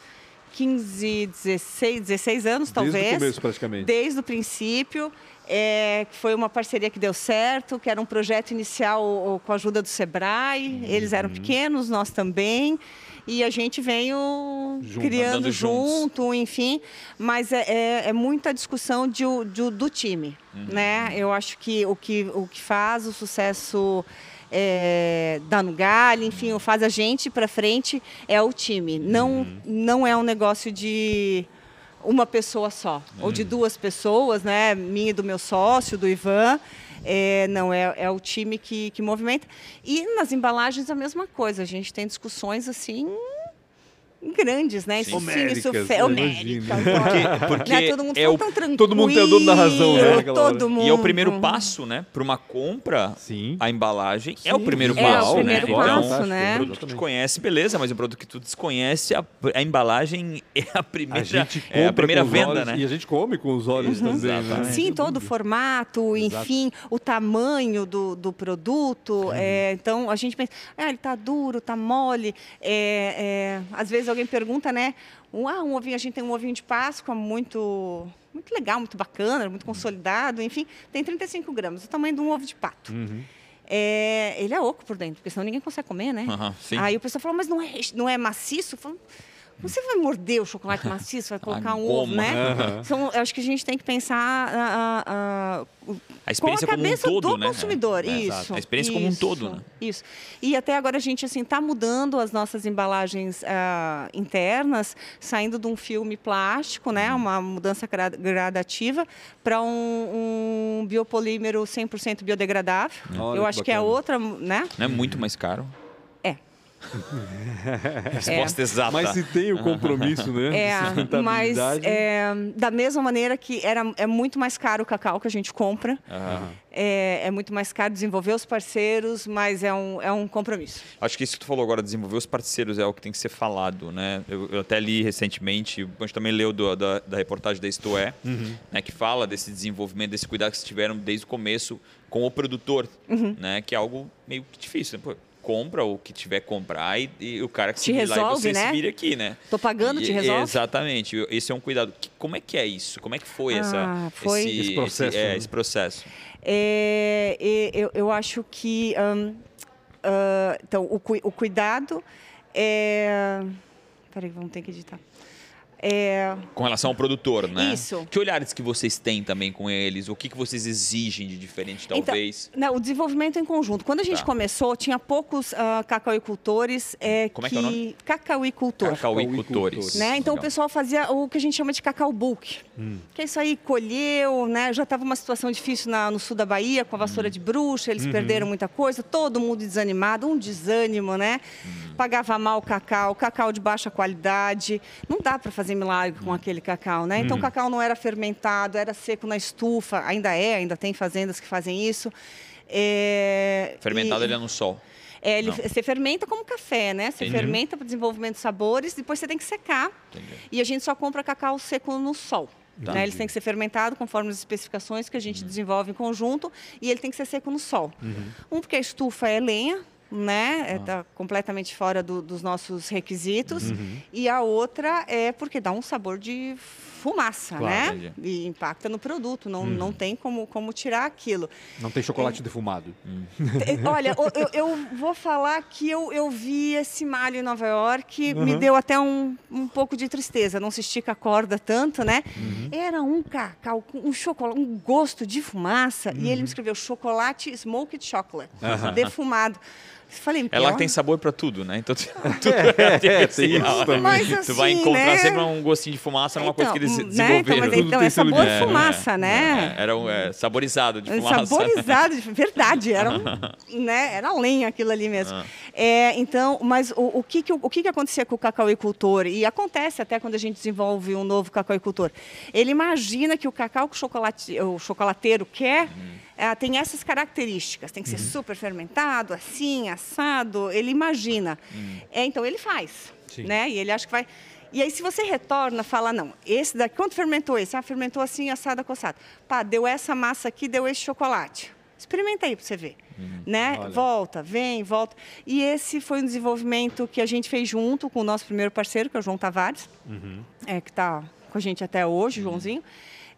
15, 16, 16 anos talvez. Desde o começo, praticamente. Desde o princípio, é, foi uma parceria que deu certo, que era um projeto inicial com a ajuda do Sebrae. Eles Uhum. eram pequenos, nós também. E a gente veio Junto, criando andando juntos. junto, enfim. Mas é, é- é muita discussão de de- do time, né? Eu acho que o que, o que faz o sucesso é, da Nugali, enfim, o faz a gente para frente é o time. Não, não é um negócio de uma pessoa só, ou de duas pessoas, né? Minha e do meu sócio, do Ivan. É, não, é, é o time que, que movimenta. E nas embalagens a mesma coisa. A gente tem discussões assim grandes, né? Isso sim, isso Homéricas, né? Imagino. agora. porque né? Todo mundo é o- tão tranquilo. todo mundo tem o dono da razão, né. Todo mundo. E é o primeiro passo, né? Para uma compra, Sim. a embalagem é o Sim, primeiro visual, passo, É o primeiro né? passo, então, né? o produto que tu conhece, beleza, mas o produto que tu desconhece, a, a embalagem é a primeira, A gente compra é a primeira com os venda, olhos né? e a gente come com os olhos também, né? Sim, todo o formato, Exato. enfim, o tamanho do, do produto. é, então, a gente pensa, ah, ele está duro, está mole. É, é, às vezes alguém pergunta, né? Um, ah, um ovinho, a gente tem um ovinho de Páscoa muito, muito legal, muito bacana, muito consolidado, enfim, tem 35 gramas, o tamanho de um ovo de pato. Uhum. É, ele é oco por dentro, porque senão ninguém consegue comer, né? Sim. Aí o pessoal falou, mas não é, não é maciço? Eu falo, você vai morder o chocolate maciço, vai colocar um ovo, né? Então, eu acho que a gente tem que pensar ah, ah, ah, o- A com a experiência como um cabeça todo, do né? consumidor. É, isso. A experiência como um isso, todo, né? Isso. E até agora a gente assim está mudando as nossas embalagens ah, internas, saindo de um filme plástico, Uhum. né, uma mudança gra- gradativa, para um, um biopolímero 100% biodegradável. Olha eu que acho que é bacana. outra, né? Não é muito mais caro? É. Resposta exata. Mas se tem o compromisso, né? É, mas é, da mesma maneira que era, é muito mais caro o cacau que a gente compra, é, é muito mais caro desenvolver os parceiros, mas é um, é um compromisso. Acho que isso que tu falou agora, desenvolver os parceiros é o que tem que ser falado, né? Eu, eu até li recentemente, a gente também leu do- da, da reportagem da Isto É, Uhum. né, que fala desse desenvolvimento, desse cuidado que eles tiveram desde o começo com o produtor, Uhum. né? Que é algo meio que difícil, né? Pô, compra o que tiver que comprar e, e o cara que Te se vira lá e resolve, você né? se vira aqui, né? Tô pagando, te E- resolve? Exatamente. Esse é um cuidado. Que- Como é que é isso? Como é que foi essa, Ah, foi- esse, Esse processo, é, né? esse processo? É, e- eu, eu acho que hum, ah, então o, o cuidado é peraí vamos ter que editar é, Com relação ao produtor, né? Isso. Que olhares que vocês têm também com eles? O que, que vocês exigem de diferente, Então, talvez? não, o desenvolvimento em conjunto. Quando a gente Tá. começou, tinha poucos ah, cacauicultores é, Como é que é o nome? Cacauicultor. Cacauicultores. Né? Então o Legal. pessoal fazia o que a gente chama de cacau bulk. Que é isso aí, colheu, né? Já estava uma situação difícil na- no sul da Bahia, com a vassoura de bruxa, eles perderam muita coisa, todo mundo desanimado, um desânimo, né? Pagava mal o cacau, cacau de baixa qualidade. Não dá para fazer milagre com aquele cacau, né? Então o cacau não era fermentado, era seco na estufa, ainda é, ainda tem fazendas que fazem isso. É, Fermentado e- ele é no sol. é, ele, você fermenta como café, né? Você Entendi. fermenta para desenvolvimento de sabores, depois você tem que secar. Entendi. E a gente só compra cacau seco no sol. Tá. Né? Eles têm que ser fermentados conforme as especificações que a gente desenvolve em conjunto e ele tem que ser seco no sol. Um, porque a estufa é lenha, né? Está completamente fora do- dos nossos requisitos. E a outra é porque dá um sabor de fumaça, Claro, né? E impacta no produto, não, não tem como, como tirar aquilo. Não tem chocolate defumado. Eh, Olha, o- eu, eu vou falar que eu, eu vi esse malho em Nova York, me deu até um, um pouco de tristeza. Não se estica a corda tanto, né? Era um cacau, com um chocolate, um gosto de fumaça. E ele me escreveu chocolate smoked chocolate, defumado. Falei, É lá "Pelo que tem sabor pra tudo, né? Então, tudo É, tem artificial, isso também. Mas Tu vai assim, encontrar né? sempre um gostinho de fumaça numa coisa que eles né? desenvolveram. Então, mas Tudo então é sabor de- fumaça, né? É, era um é, saborizado de fumaça. Saborizado, de verdade, era, um, né, era lenha aquilo ali mesmo. Ah. É, então, mas o, o, que, que, o que, que acontecia com o cacauicultor, e acontece até quando a gente desenvolve um novo cacauicultor, ele imagina que o cacau que o, chocolate, o chocolateiro quer Uhum. é, tem essas características, tem que ser super fermentado, assim, assado, ele imagina. Uhum. É, então, ele faz, Sim. né, e ele acha que vai... E aí, se você retorna, fala, não, esse daqui, quanto fermentou esse? Ah, fermentou assim, assado, acossado. Pá, deu essa massa aqui, deu esse chocolate. Experimenta aí para você ver. Né? Olha. Volta, vem, volta. E esse foi um desenvolvimento que a gente fez junto com o nosso primeiro parceiro, que é o João Tavares, é, que está com a gente até hoje, Joãozinho.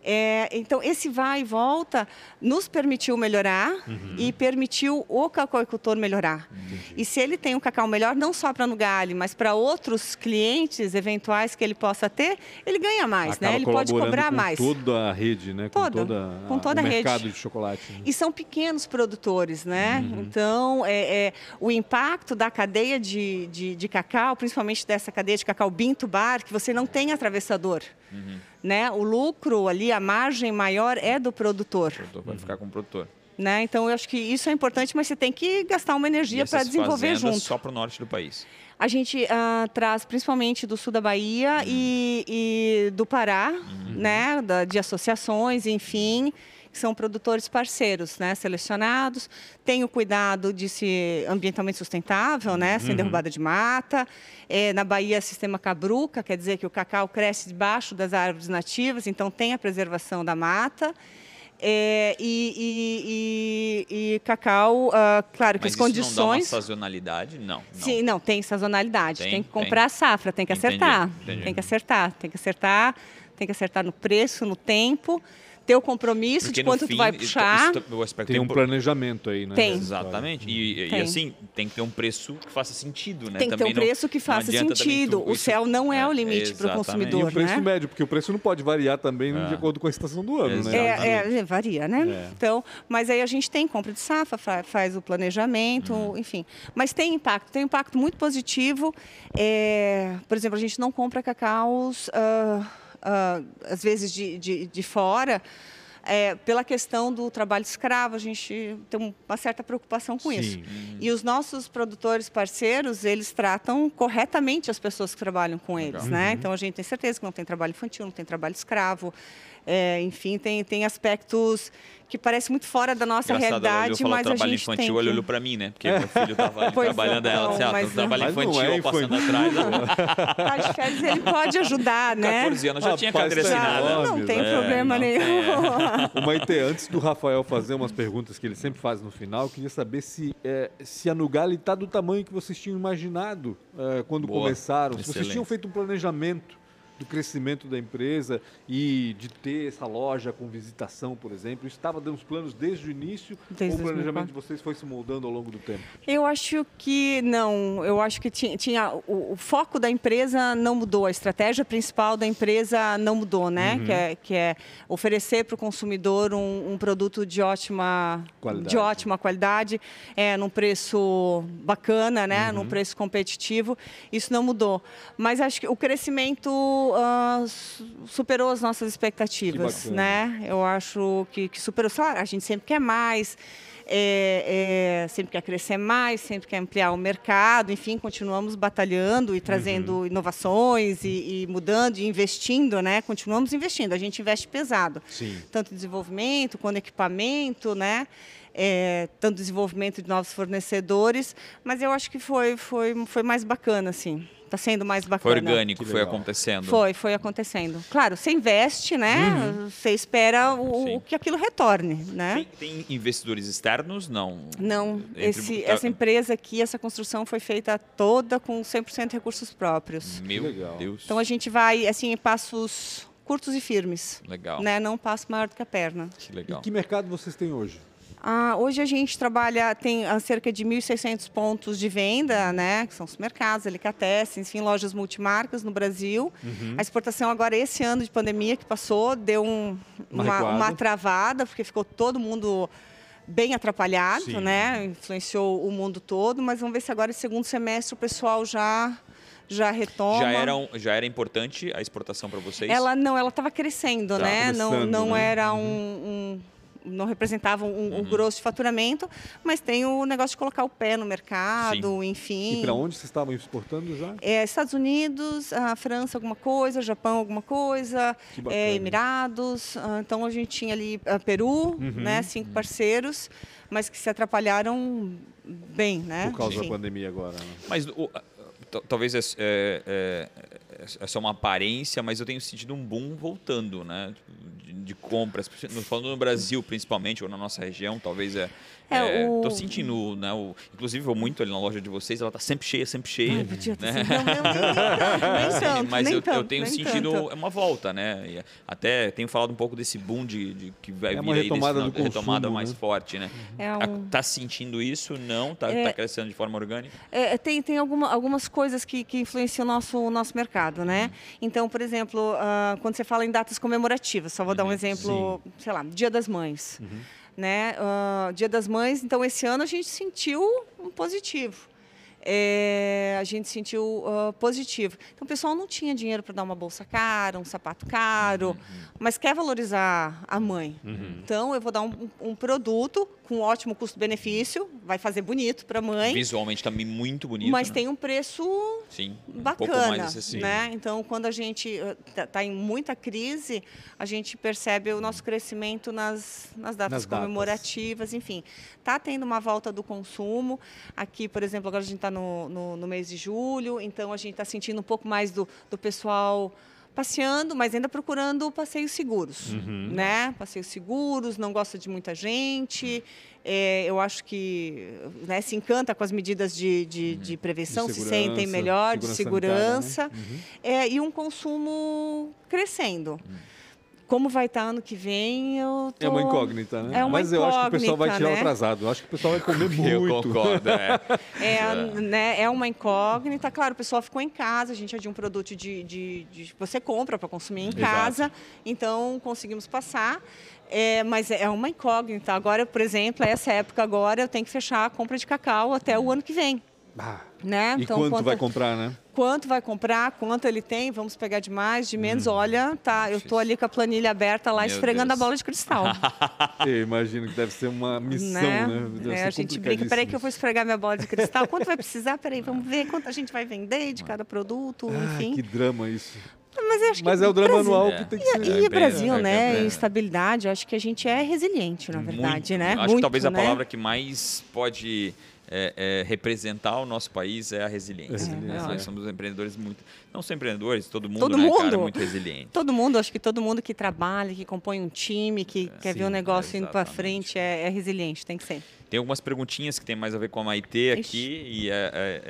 É, então, esse vai e volta nos permitiu melhorar e permitiu o cacauicultor melhorar. E se ele tem um cacau melhor, não só para Nugali, mas para outros clientes eventuais que ele possa ter, ele ganha mais, Acaba né? Ele pode cobrar com mais. toda a rede, né? Toda, com toda, com toda o a rede. mercado de chocolate. né? E são pequenos produtores, né? Uhum. Então, é, é, o impacto da cadeia de, de, de cacau, principalmente dessa cadeia de cacau Binto Bar, que você não tem atravessador. Uhum. Né? O lucro ali, a margem maior é do produtor. O produtor Vai ficar com o produtor. Né? Então, eu acho que isso é importante, mas você tem que gastar uma energia para desenvolver junto. só pro norte do país. A gente ah, traz principalmente do sul da Bahia Uhum. e, e do Pará, né, da- de associações, enfim, que são produtores parceiros, né, selecionados. Tem o cuidado de ser ambientalmente sustentável, né, Uhum. sem derrubada de mata. É, na Bahia, sistema cabruca, quer dizer que o cacau cresce debaixo das árvores nativas, então tem a preservação da mata. É, e, e- e- e cacau, ah, claro que Mas as isso não dá uma condições. sazonalidade? Não. não. Sim, não, tem sazonalidade. Tem, Tem, que tem. comprar a safra, tem que Entendi, acertar. entendi. Tem que acertar, tem que acertar, tem que acertar no preço, no tempo, ter o compromisso Porque de quanto fim, tu vai puxar. Tem um planejamento aí, né? Tem. Exatamente. E, Tem. assim, tem que ter um preço que faça sentido, né? Tem que ter um não- preço que faça sentido. tu- O isso- céu não é o limite para o exatamente. E consumidor. o preço né? médio, porque o preço não pode variar também de Ah. acordo com a estação do ano, né? Exato. É, é, varia, né? É. Então, mas aí a gente tem compra de safra, fa- faz o planejamento, Uhum. enfim. Mas tem impacto, tem um impacto muito positivo. É, por exemplo, a gente não compra cacaus, ah, ah, às vezes, de, de, de fora. é, pela questão do trabalho escravo, a gente tem uma certa preocupação com isso. Sim. E os nossos produtores parceiros, eles tratam corretamente as pessoas que trabalham com eles, né? Então a gente tem certeza que não tem trabalho infantil, não tem trabalho escravo, é, enfim, tem, tem aspectos que parece muito fora da nossa Engraçado, ela realidade, mas a trabalho gente infantil, tem ele que... olhou pra mim, né? Porque meu filho tava ali Pois trabalhando, ela não, disse, ah, mas tá trabalho Mas não infantil, é passando atrás. Tá de férias, ele pode ajudar, né? 14 anos já tinha Rapaz, carteira tá assinada. enorme, Não tem né? problema não nenhum. tem, O Maite, antes do Rafael fazer umas perguntas que ele sempre faz no final, eu queria saber se, é, se a Nugali está do tamanho que vocês tinham imaginado é, quando Boa, começaram. Se vocês tinham feito um planejamento do crescimento da empresa e de ter essa loja com visitação, por exemplo. Estava dando os planos desde o início Desde ou o planejamento 2004? de vocês foi se moldando ao longo do tempo? Eu acho que não. Eu acho que tinha, tinha o, o foco da empresa não mudou, a estratégia principal da empresa não mudou, né? Uhum. Que, é, que é oferecer para o consumidor um, um produto de ótima Qualidade. de ótima qualidade, é, num preço bacana, né? Uhum. Num preço competitivo. Isso não mudou. Mas acho que o crescimento su- superou as nossas expectativas, né? Eu acho que, que superou. Claro, a gente sempre quer mais é, é, sempre quer crescer mais, sempre quer ampliar o mercado, enfim, continuamos batalhando e trazendo Uhum. inovações e, e mudando e investindo, né? Continuamos investindo, a gente investe pesado, Sim. tanto em desenvolvimento quanto em equipamento, né? É, tanto desenvolvimento de novos fornecedores, mas eu acho que foi, foi, foi mais bacana, assim. Está sendo mais Foi bacana. orgânico, Que foi acontecendo. Foi, foi acontecendo. Claro, você investe, né? Você espera o, o que aquilo retorne, né? Tem, tem investidores externos? Não. Não, Entre- esse- tá- essa empresa aqui, essa construção foi feita toda com 100% de recursos próprios. Meu Legal. Deus. Então a gente vai assim em passos curtos e firmes, Legal. né? Não um passo maior do que a perna. Que E legal. que mercado vocês têm hoje? Ah, hoje a gente trabalha, tem ah, cerca de 1.600 pontos de venda, né? Que são supermercados, delicatessen, enfim, lojas multimarcas no Brasil. Uhum. A exportação agora, esse ano de pandemia que passou, deu um- Uma uma, travada, porque ficou todo mundo bem atrapalhado, Sim. né? Influenciou o mundo todo, mas vamos ver se agora, segundo semestre, o pessoal já, já retoma. Já era, um- já era importante a exportação para vocês? Ela não, ela estava crescendo, Tá, né? Não, não né? era um, um- não representava um, Uhum. um grosso de faturamento, mas tem o negócio de colocar o pé no mercado, E enfim. para onde vocês estavam exportando já? É, Estados Unidos, a França alguma coisa, Japão alguma coisa, é, Emirados. ah, então a gente tinha ali ah, Peru, Uhum. né? Cinco parceiros, mas que se atrapalharam bem, né? Por causa da pandemia agora. né? Mas o- a- t- talvez é, é, é, só uma aparência, mas eu tenho sentido um boom voltando, né? De, de compras, falando no Brasil principalmente, ou na nossa região, talvez é. É, é, o- Tô sentindo, né? O, inclusive, vou muito ali na loja de vocês, ela tá sempre cheia, sempre cheia. Ai, podia né? sido. Não, não, nem, nem tanto, nem tanto, Mas nem eu, tanto, eu tenho sentido tanto. é uma volta, né? E até tenho falado um pouco desse boom de, de que vai É vir uma aí retomada retomada mais né? forte, né? É um- Tá sentindo isso? Não? Tá, É. tá crescendo de forma orgânica? É, tem tem alguma, algumas coisas que, que influenciam o nosso, o nosso mercado, né? Uhum. Então, por exemplo, ah, quando você fala em datas comemorativas, só vou Uhum. dar um exemplo, sei lá, Dia das Mães. Né? Ah, Dia das Mães, então esse ano a gente sentiu um positivo. É, a gente sentiu ah, positivo. Então, o pessoal não tinha dinheiro para dar uma bolsa cara, um sapato caro, Uhum. mas quer valorizar a mãe. Então, eu vou dar um, um produto com ótimo custo-benefício, vai fazer bonito para a mãe, Visualmente também muito bonito. mas né? tem um preço Sim, pouco bacana, né? Então, quando a gente está em muita crise, a gente percebe o nosso crescimento nas, nas datas Nas datas. comemorativas, enfim. Está tendo uma volta do consumo. Aqui, por exemplo, agora a gente está no, no, no mês de julho, então a gente está sentindo um pouco mais do, do pessoal passeando, mas ainda procurando passeios seguros, Uhum. né? Passeios seguros, não gosta de muita gente. É, eu acho que né, se encanta com as medidas de, de, de prevenção, De se sentem segurança, melhor, de segurança segurança. sanitária, né? É, e um consumo crescendo. Como vai estar ano que vem, eu tô... É uma incógnita, né? É uma Mas eu acho que o pessoal vai tirar o né? atrasado. Eu acho que o pessoal vai comer muito. Eu concordo, é. É, né, é uma incógnita. Claro, o pessoal ficou em casa, a gente é de um produto de, de, de- você compra para consumir em Exato. casa, então conseguimos passar. É, mas é uma incógnita. Agora, por exemplo, essa época agora eu tenho que fechar a compra de cacau até o ano que vem. Ah, Né? e quanto, vai comprar, né? Quanto vai comprar, quanto ele tem, vamos pegar de mais, de menos. Olha, tá, eu tô ali com a planilha aberta lá, Meu esfregando Deus. a bola de cristal. Eu imagino que deve ser uma missão, né? né? É, a gente brinca, peraí que eu vou esfregar minha bola de cristal. Quanto vai precisar? Peraí, vamos ver quanto a gente vai vender de cada produto, Ah, enfim. que drama isso. Mas, Mas é o drama Brasil- anual É. que tem que E, ser. e É, Brasil, é, né? é, é. Instabilidade, acho que a gente é resiliente, na verdade, Muito. né? Acho Muito, que talvez a né? palavra que mais pode é, é, representar o nosso país é a resiliência. Resiliência, Nós é. somos empreendedores muito. Não só empreendedores, todo mundo, Todo né, cara, mundo. é muito resiliente. Todo mundo, acho que todo mundo que trabalha, que compõe um time, que quer ver o sim, negócio indo para frente, é, é resiliente, tem que ser. Tem algumas perguntinhas que tem mais a ver com a Maitê Ixi. aqui e é, é,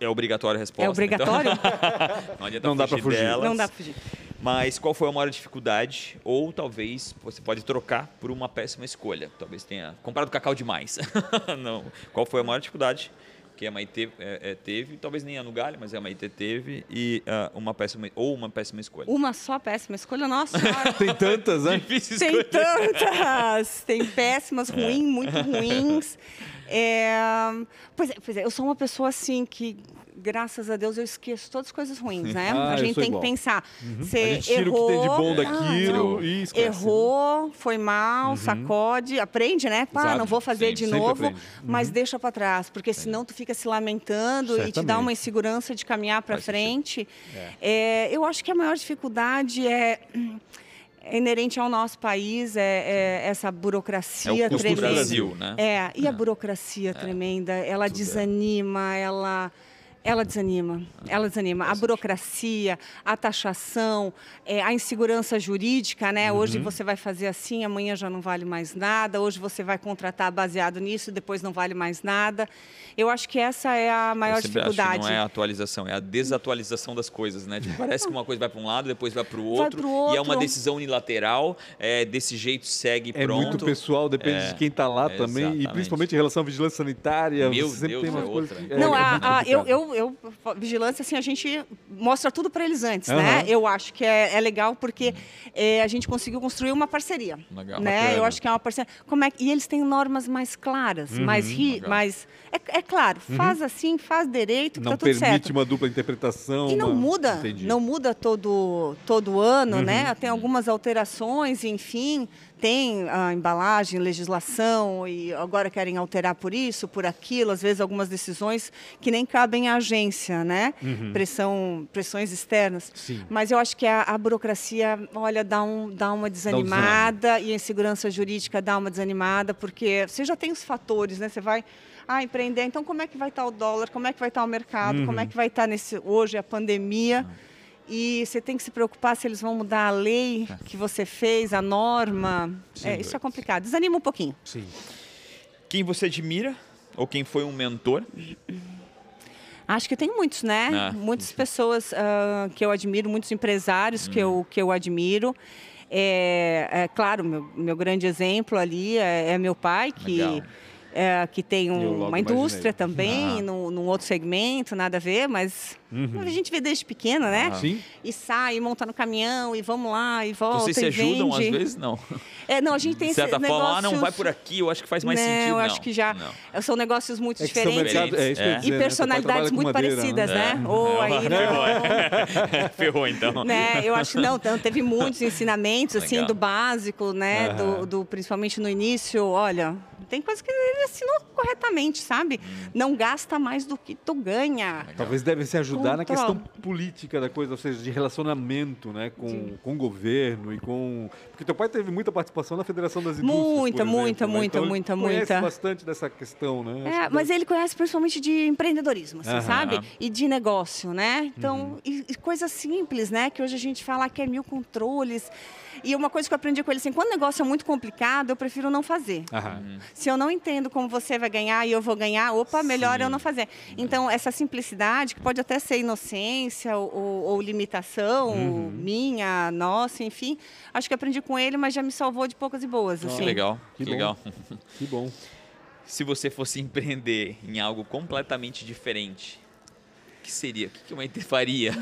é, é obrigatória a resposta. É obrigatório? Então, não adianta Não dá pra fugir fugir. delas. Não dá pra fugir. Mas qual foi a maior dificuldade? Ou talvez você pode trocar por uma péssima escolha. Talvez tenha comprado cacau demais. Não. Qual foi a maior dificuldade que a Maitê é, é, teve? Talvez nem a no galho, mas a Maitê teve. E ah, uma péssima, ou uma péssima escolha. Uma só péssima escolha, nossa senhora. Tem tantas, né? Difícil Tem tantas! Tem péssimas, ruins, muito ruins. É, pois, é, pois é, eu sou uma pessoa assim que, graças a Deus, eu esqueço todas as coisas ruins, né? Ah, a gente tem igual. que pensar. Você gente tira errou, o que tem de bom Ah, daquilo não. e esquece. né? Errou, foi mal, sacode, aprende, né? Pá, Exato. não vou fazer Sim, de novo, aprende. mas deixa para trás, porque senão tu fica se lamentando e te dá Certamente. uma insegurança de caminhar para frente. É, eu acho que a maior dificuldade é é inerente ao nosso país, é, é essa É burocracia o custo do tremenda. Brasil, né? É, e a burocracia tremenda, ela desanima, ela ela desanima, ela desanima. A burocracia, a taxação, é, a insegurança jurídica, né? Uhum. Hoje você vai fazer assim, amanhã já não vale mais nada. Hoje você vai contratar baseado nisso, depois não vale mais nada. Eu acho que essa é a maior Eu sempre acho que dificuldade. não é a atualização, é a desatualização das coisas, né? Tipo, parece que uma coisa vai para um lado, depois vai para o outro, pro e é uma outro. decisão unilateral, é, desse jeito segue É pronto. muito pessoal, depende É, de quem está lá também. E exatamente. principalmente em relação à vigilância sanitária. Meu você sempre Deus, tem é outra. que- é, Não, é a- eu, eu, eu- vigilância, assim, a gente mostra tudo para eles antes, Aham. né? Eu acho que é, é legal porque é, a gente conseguiu construir uma parceria. Legal. Né? Bacana. Eu acho que é uma parceria. Como é, que- e eles têm normas mais claras, mais ri, mais. É, é claro, faz assim, faz direito, que Não tá tudo permite certo. uma dupla interpretação. E não uma- muda, Entendi. não muda todo, todo ano, né? Uhum. Tem algumas alterações, enfim, tem a embalagem, legislação, e agora querem alterar por isso, por aquilo, às vezes algumas decisões que nem cabem à agência, né? Pressão, pressões externas. Uhum. Sim. Mas eu acho que a, a burocracia, olha, dá, um, dá uma desanimada e a insegurança jurídica dá uma desanimada, porque você já tem os fatores, né? Você vai ah, empreender, então como é que vai estar o dólar, como é que vai estar o mercado, como é Uhum. que vai estar nesse hoje a pandemia. E você tem que se preocupar se eles vão mudar a lei que você fez, a norma. É, isso é complicado. Desanima um pouquinho. Sim. Quem você admira, ou quem foi um mentor, Acho que tem muitos, né? Ah. Muitas pessoas ah, que eu admiro, muitos empresários que, eu, que eu admiro. É, é claro, meu, meu grande exemplo ali é, é meu pai, que, Legal. É, que tem um- uma indústria imaginei. também, Ah. num, num outro segmento, nada a ver, mas a gente vê desde pequena, né? Sim. E sai, monta no caminhão, e vamos lá, e volta, vocês se e ajudam vende. às vezes? Não. É, não, a gente tem De certa forma, ah, não, vai por aqui, eu acho que faz mais não, sentido. eu não. acho que já Não. são negócios muito É diferentes. mercado, é É. dizer, E né? personalidades Teu pai muito madeira, parecidas, né? né? Ou aí Ferrou. Ferrou, então. né? Eu acho que não, então, teve muitos ensinamentos assim Legal. do básico, né? Do, do- principalmente no início, olha, tem coisas que ele ensinou corretamente, sabe? Não gasta mais do que tu ganha. Talvez deve se ajudar na questão política da coisa, ou seja, de relacionamento né, com, com o governo e com. Porque teu pai teve muita participação na Federação das Indústrias. Muita, por exemplo, muita, né? muita, Então, ele muita, conhece muita. bastante dessa questão, né? É, que mas deve- ele conhece principalmente de empreendedorismo, assim, sabe? E de negócio, né? Então, Uhum. e, e coisas simples, né? Que hoje a gente fala que é mil controles. E uma coisa que eu aprendi com ele, assim, quando o negócio é muito complicado, eu prefiro não fazer. Aham. Se eu não entendo como você vai ganhar e eu vou ganhar, opa, melhor eu não fazer. Então, essa simplicidade, que pode até ser inocência ou, ou- limitação Uhum. minha, nossa, enfim, acho que aprendi com ele, mas já me salvou de poucas e boas. Que assim. legal, Que que, bom. legal. Que bom. Se você fosse empreender em algo completamente diferente, que seria? O que que uma IT faria?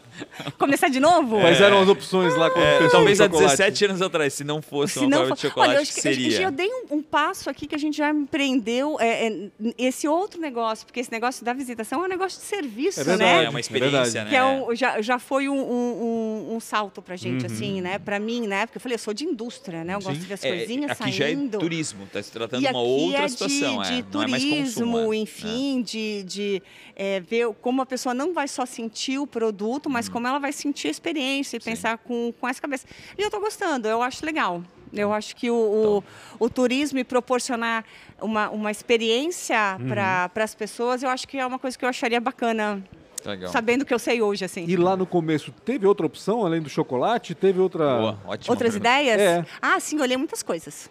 Começar de novo? Quais eram as opções lá quando É, fez o talvez há chocolate? 17 anos atrás, se não fosse Se uma não for- de chocolate, Olha, eu que seria? eu dei um, um passo aqui que a gente já empreendeu é, é, esse outro negócio, porque esse negócio da visitação é um negócio de serviço, É né? verdade. É uma experiência, verdade. né? Que é um- já, já foi um, um, um- salto pra gente, Uhum. assim, né? Pra mim, né? Porque eu falei, eu sou de indústria, né? Eu gosto Sim. de ver as É, coisinhas aqui já é saindo. turismo, está se tratando de uma outra é situação. de, é, de não é mais turismo, consumo. é. enfim, de, de é, ver como a pessoa não vai só sentir o produto, mas como ela vai sentir a experiência e Sim. pensar com, com essa cabeça. E eu estou gostando, eu acho legal. Eu acho que o, o, o turismo e proporcionar uma, uma experiência para as pessoas, eu acho que é uma coisa que eu acharia bacana, Legal. sabendo o que eu sei hoje, assim. E lá no começo, teve outra opção além do chocolate? Teve outra. Boa, ótimo. Outras ideias? É. Ah, sim, olhei muitas coisas.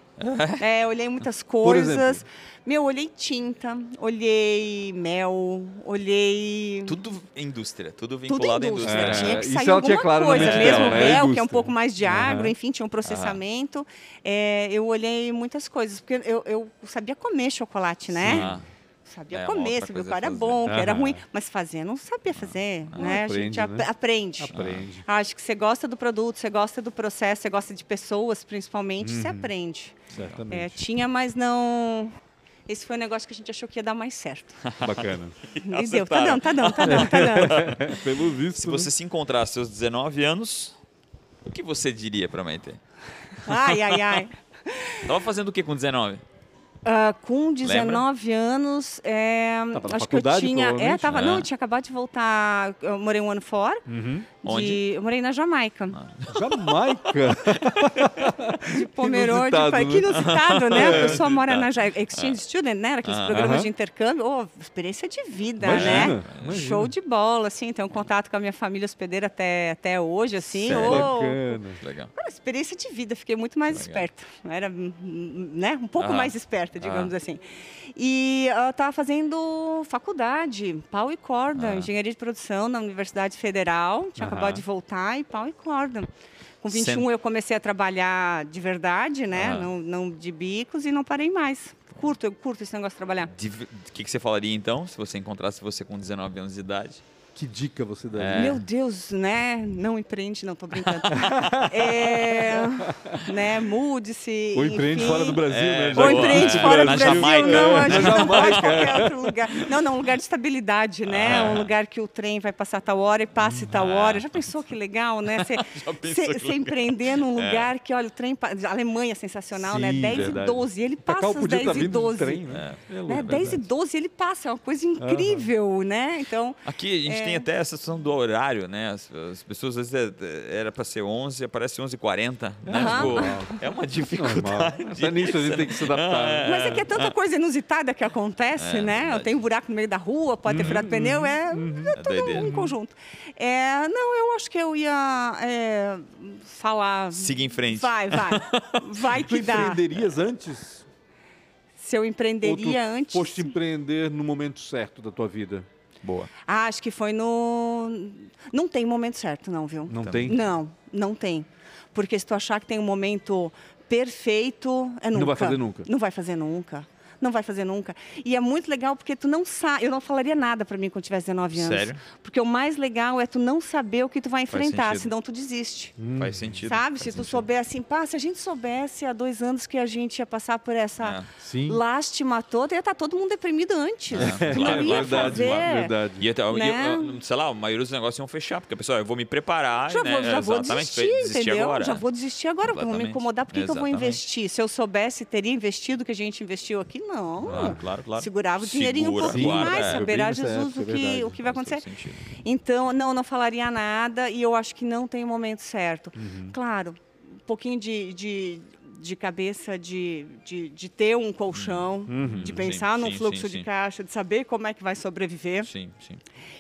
É, olhei muitas Por coisas. exemplo? Meu, olhei tinta, olhei mel, olhei. Tudo indústria, tudo Tudo vinculado à indústria. indústria. É, Tinha que isso sair ela tinha claro coisa, mesmo dela, né? mel, que é um Indústria. pouco mais de agro, Aham. enfim, tinha um processamento. É, eu olhei muitas coisas, porque eu, eu sabia comer chocolate, né? Ah, Sabia É, comer, sabia o que era fazer. bom, o que era ruim, mas fazer não sabia fazer, né? a gente aprende, ap- né? aprende. Aprende. Acho que você gosta do produto, você gosta do processo, você gosta de pessoas, principalmente, você aprende. Certamente. É, tinha, mas não. Esse foi um negócio que a gente achou que ia dar mais certo. Bacana. E deu. Tá dando, tá dando, tá dando, tá dando. Pelo visto. Se você se encontrar aos seus 19 anos, o que você diria pra Maite? Ai, ai, ai. Tava fazendo o que com 19? Ah, com 19 anos, é, acho que eu tinha. É, tava, É. não, eu tinha acabado de voltar. Eu morei um ano fora. Uhum. De- Onde? eu morei na Jamaica. Jamaica. de Pomerode. inusitado, Falei, né? que inusitado, né? A pessoa mora na Jamaica. Exchange Student, né? Aqueles Ah. programas Aham. de intercâmbio. Oh, experiência de vida, Imagina, né? imagina. Show de bola, assim. Tenho contato com a minha família hospedeira até, até hoje, assim. Sério? Oh, Bacana. Legal. Cara, experiência de vida, fiquei muito mais Legal. esperta. Era hum, né, um pouco mais esperta, digamos assim. E eu estava fazendo faculdade, pau e corda, Aham. engenharia de produção na Universidade Federal. Tinha Aham. acabado de voltar e pau e corda. Com 21 Sendo- eu comecei a trabalhar de verdade, né? Aham. Não, não de bicos e não parei mais. Curto, eu curto esse negócio de trabalhar. De- O que, que você falaria então, se você encontrasse você com 19 anos de idade? Que dica você daria? É. Meu Deus, né? Não empreende, não, tô brincando. é, né? Mude-se. Ou empreende enfim. fora do Brasil, É, né? Ou empreende É, fora do Brasil, Jamaica. não, acho que não pode qualquer outro lugar. Não, não, um lugar de estabilidade, né? Ah. Um lugar que o trem vai passar tal hora e passe tal hora. Já pensou que legal, né? Você pensou que você- legal. você empreender num lugar que, olha, o trem... A Alemanha é sensacional, né? Sim, 10 verdade. e 12, ele passa às podia 10 estar e vindo de 12. trem, né? É Né? louco, 10 e verdade. 12 ele passa, é uma coisa incrível, né? Então, Aqui a gente É. tem até essa questão do horário, né? As, as pessoas às vezes é- era para ser 11, aparece 11h40, né? Aham. Tipo, é uma Normal. dificuldade. Até nisso a gente tem que se adaptar. né? Mas é que é tanta coisa inusitada que acontece, É, né? verdade. Tem um buraco no meio da rua, pode ter furado pneu, é, é todo doideira. um conjunto. É, não, eu acho que eu ia é, falar. Siga em frente. Vai, vai. Vai Tu que dá. empreenderias antes? Se eu Ou tu empreenderia antes. foste empreender no momento certo da tua vida? Boa. Ah, acho que foi no. Não tem momento certo, não, viu? Não tem? Não, não tem. Porque se tu achar que tem um momento perfeito, é nunca. Não vai fazer nunca. Não vai fazer nunca. Não vai fazer nunca. E é muito legal porque tu não sabe. Eu não falaria nada para mim quando tivesse 19 anos. Sério? Porque o mais legal é tu não saber o que tu vai enfrentar, senão tu desiste. Faz sentido. Sabe? faz Se tu sentido. souber assim, pá, se a gente soubesse há dois anos que a gente ia passar por essa Sim. lástima toda, ia estar todo mundo deprimido antes. É, Tu claro, não ia verdade, fazer. verdade. E até, e, Né? eu- sei lá, a maioria dos negócios iam fechar, porque a pessoa, eu vou me preparar, Já, né? vou, já vou desistir, desistir entendeu? agora. Já vou desistir agora, porque eu vou me incomodar. Por que, que eu vou investir? Se eu soubesse, teria investido o que a gente investiu aqui? Não. Claro, claro, claro. Segurava o dinheirinho Segura, um pouquinho mais, é. saberá Jesus época, o, é que, verdade. o que vai acontecer. Então, não, não falaria nada e eu acho que não tem o momento certo. Uhum. Claro, um pouquinho de, de, de cabeça de, de, de ter um colchão, Uhum. de pensar Sim, num sim, fluxo sim, de sim. caixa, de saber como é que vai sobreviver Sim, sim.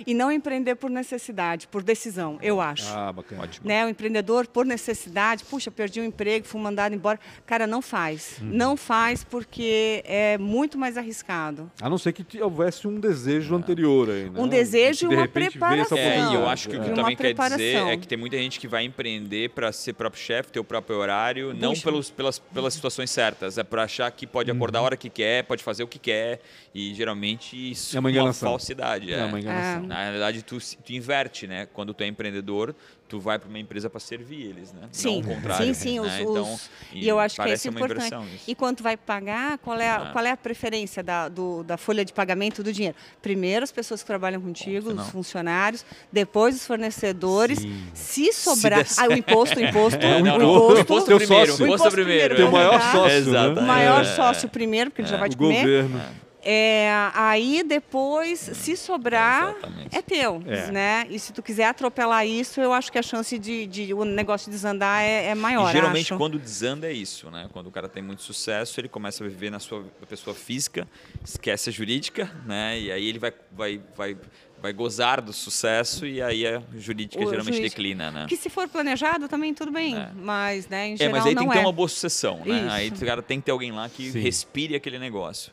e não empreender por necessidade, por decisão, eu acho. Ah, bacana. Ótimo. Né, o empreendedor, por necessidade, puxa, perdi o emprego, fui mandado embora. Cara, não faz. Uhum. Não faz porque é muito mais arriscado. A não ser que houvesse um desejo anterior aí, né? Um desejo e De uma preparação. É, e eu acho que o que uma também quer dizer preparação. é que tem muita gente que vai empreender para ser próprio chefe, ter o próprio horário, não pelos, pelas, pelas situações certas, é para achar que pode Uhum. acordar a hora que quer, pode fazer o que quer, e geralmente isso É uma enganação. falsidade. É uma enganação. É. Na realidade, tu, tu inverte, né? Quando tu é empreendedor, tu vai para uma empresa para servir eles, né? Sim, não o contrário. sim, sim. Os, né? os- Então, e eu acho que é isso importante. E quando vai pagar, qual é a, Ah. qual é a preferência da, do- da folha de pagamento do dinheiro? Primeiro as pessoas que trabalham contigo, Ponto os funcionários, depois os fornecedores. Sim. Se sobrar. der ah, o imposto, o imposto, É, o não, imposto. o imposto Teu primeiro, sócio. o imposto primeiro. Teu é. maior sócio, né? O maior É. sócio primeiro, porque ele já vai O te comer. governo. É, aí depois, se sobrar, Exatamente. é teu, É. né? E se tu quiser atropelar isso, eu acho que a chance de, de o negócio desandar é, é maior. E geralmente acho. quando desanda é isso, né? Quando o cara tem muito sucesso, ele começa a viver na sua na pessoa física, esquece a jurídica, né? E aí ele vai, vai, vai, vai gozar do sucesso e aí a jurídica O geralmente juiz- declina, né? Que se for planejado também tudo bem, É. mas né, em É, geral mas aí não tem que ter é. uma boa sucessão, né? Isso. Aí o cara tem que ter alguém lá que Sim. respire aquele negócio.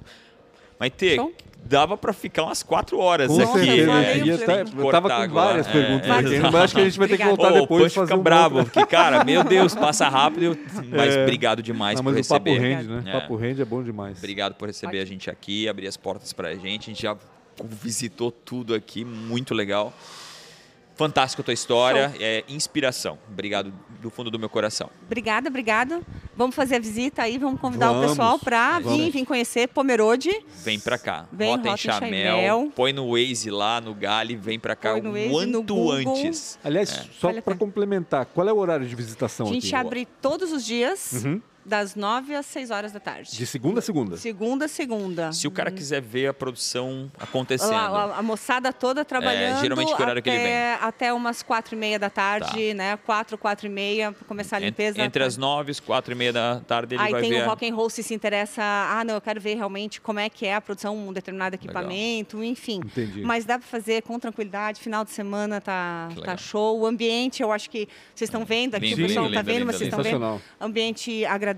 Mas ter, Show. dava para ficar umas quatro horas Com aqui. certeza. né? E até- Flamengo. eu tava com várias agora. perguntas É, mas acho que a gente vai ter que voltar depois fazer fica um bravo, porque, cara, meu Deus, passa rápido, mas É. obrigado demais Não, por o papo receber. rende, né? É. Papo rende é bom demais. Obrigado por receber a gente aqui, abrir as portas pra gente. A gente já visitou tudo aqui, muito legal. Fantástica a tua história, é inspiração. Obrigado do fundo do meu coração. Obrigada, obrigada. Vamos fazer a visita aí, vamos convidar Vamos, o pessoal para vir, vir conhecer Pomerode. Vem pra cá. Vem, Rota em Rota em Chamel, Chamel. põe no Waze lá, no Gale, vem pra cá Põe no o Waze, quanto no Google. antes. Aliás, só Vale a para complementar, qual é o horário de visitação A gente aqui? abre todos os dias, Uhum. Das 9 às 6 horas da tarde. De segunda a segunda. Segunda a segunda. Se o cara quiser ver a produção acontecendo. A, a- a moçada toda trabalhando. É, geralmente que horário que ele até, até umas quatro e meia da tarde, né? Quatro, quatro e meia, para começar a limpeza. Entre as nove e quatro e meia da tarde ele Aí vai tem ver. o a- rock and roll se se interessa, ah, não, eu quero ver realmente como é que é a produção de um determinado Legal. equipamento, enfim. Entendi. Mas dá para fazer com tranquilidade, final de semana tá, tá legal. show. O ambiente, eu acho que vocês estão vendo aqui, Lindo, o pessoal está lindo, vendo, mas lindo, vocês estão vendo. Ambiente agradável,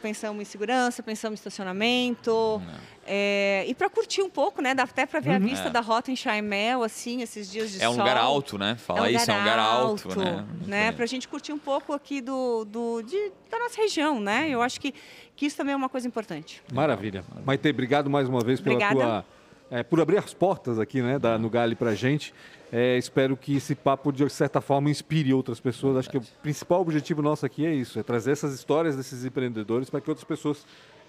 pensamos em segurança, pensamos em estacionamento. É, e para curtir um pouco, né? Dá até para ver a vista É. da rota em Chaimel, assim, esses dias de É um sol. lugar alto, né? Falar isso, é um lugar alto, né? né? Para a gente curtir um pouco aqui do, do, de- da nossa região, né? Eu acho que, que isso também é uma coisa importante. Maravilha. Maite, obrigado mais uma vez pela Obrigada. tua. É, por abrir as portas aqui, né, da Nugali pra gente. É, espero que esse papo, de certa forma, inspire outras pessoas. Acho que o principal objetivo nosso aqui é isso: é trazer essas histórias desses empreendedores para que outras pessoas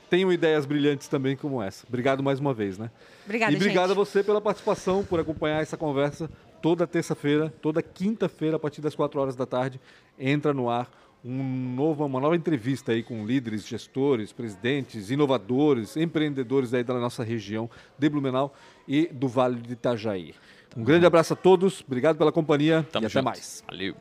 tenham ideias brilhantes também como essa. Obrigado mais uma vez, né? Obrigada, e obrigado gente. a você pela participação, por acompanhar essa conversa toda terça-feira, toda quinta-feira, a partir das 4 horas da tarde, entra no ar um novo, uma nova entrevista aí com líderes, gestores, presidentes, inovadores, empreendedores aí da nossa região de Blumenau e do Vale de Itajaí. Um grande abraço a todos, obrigado pela companhia Tamo e até junto. mais. Valeu.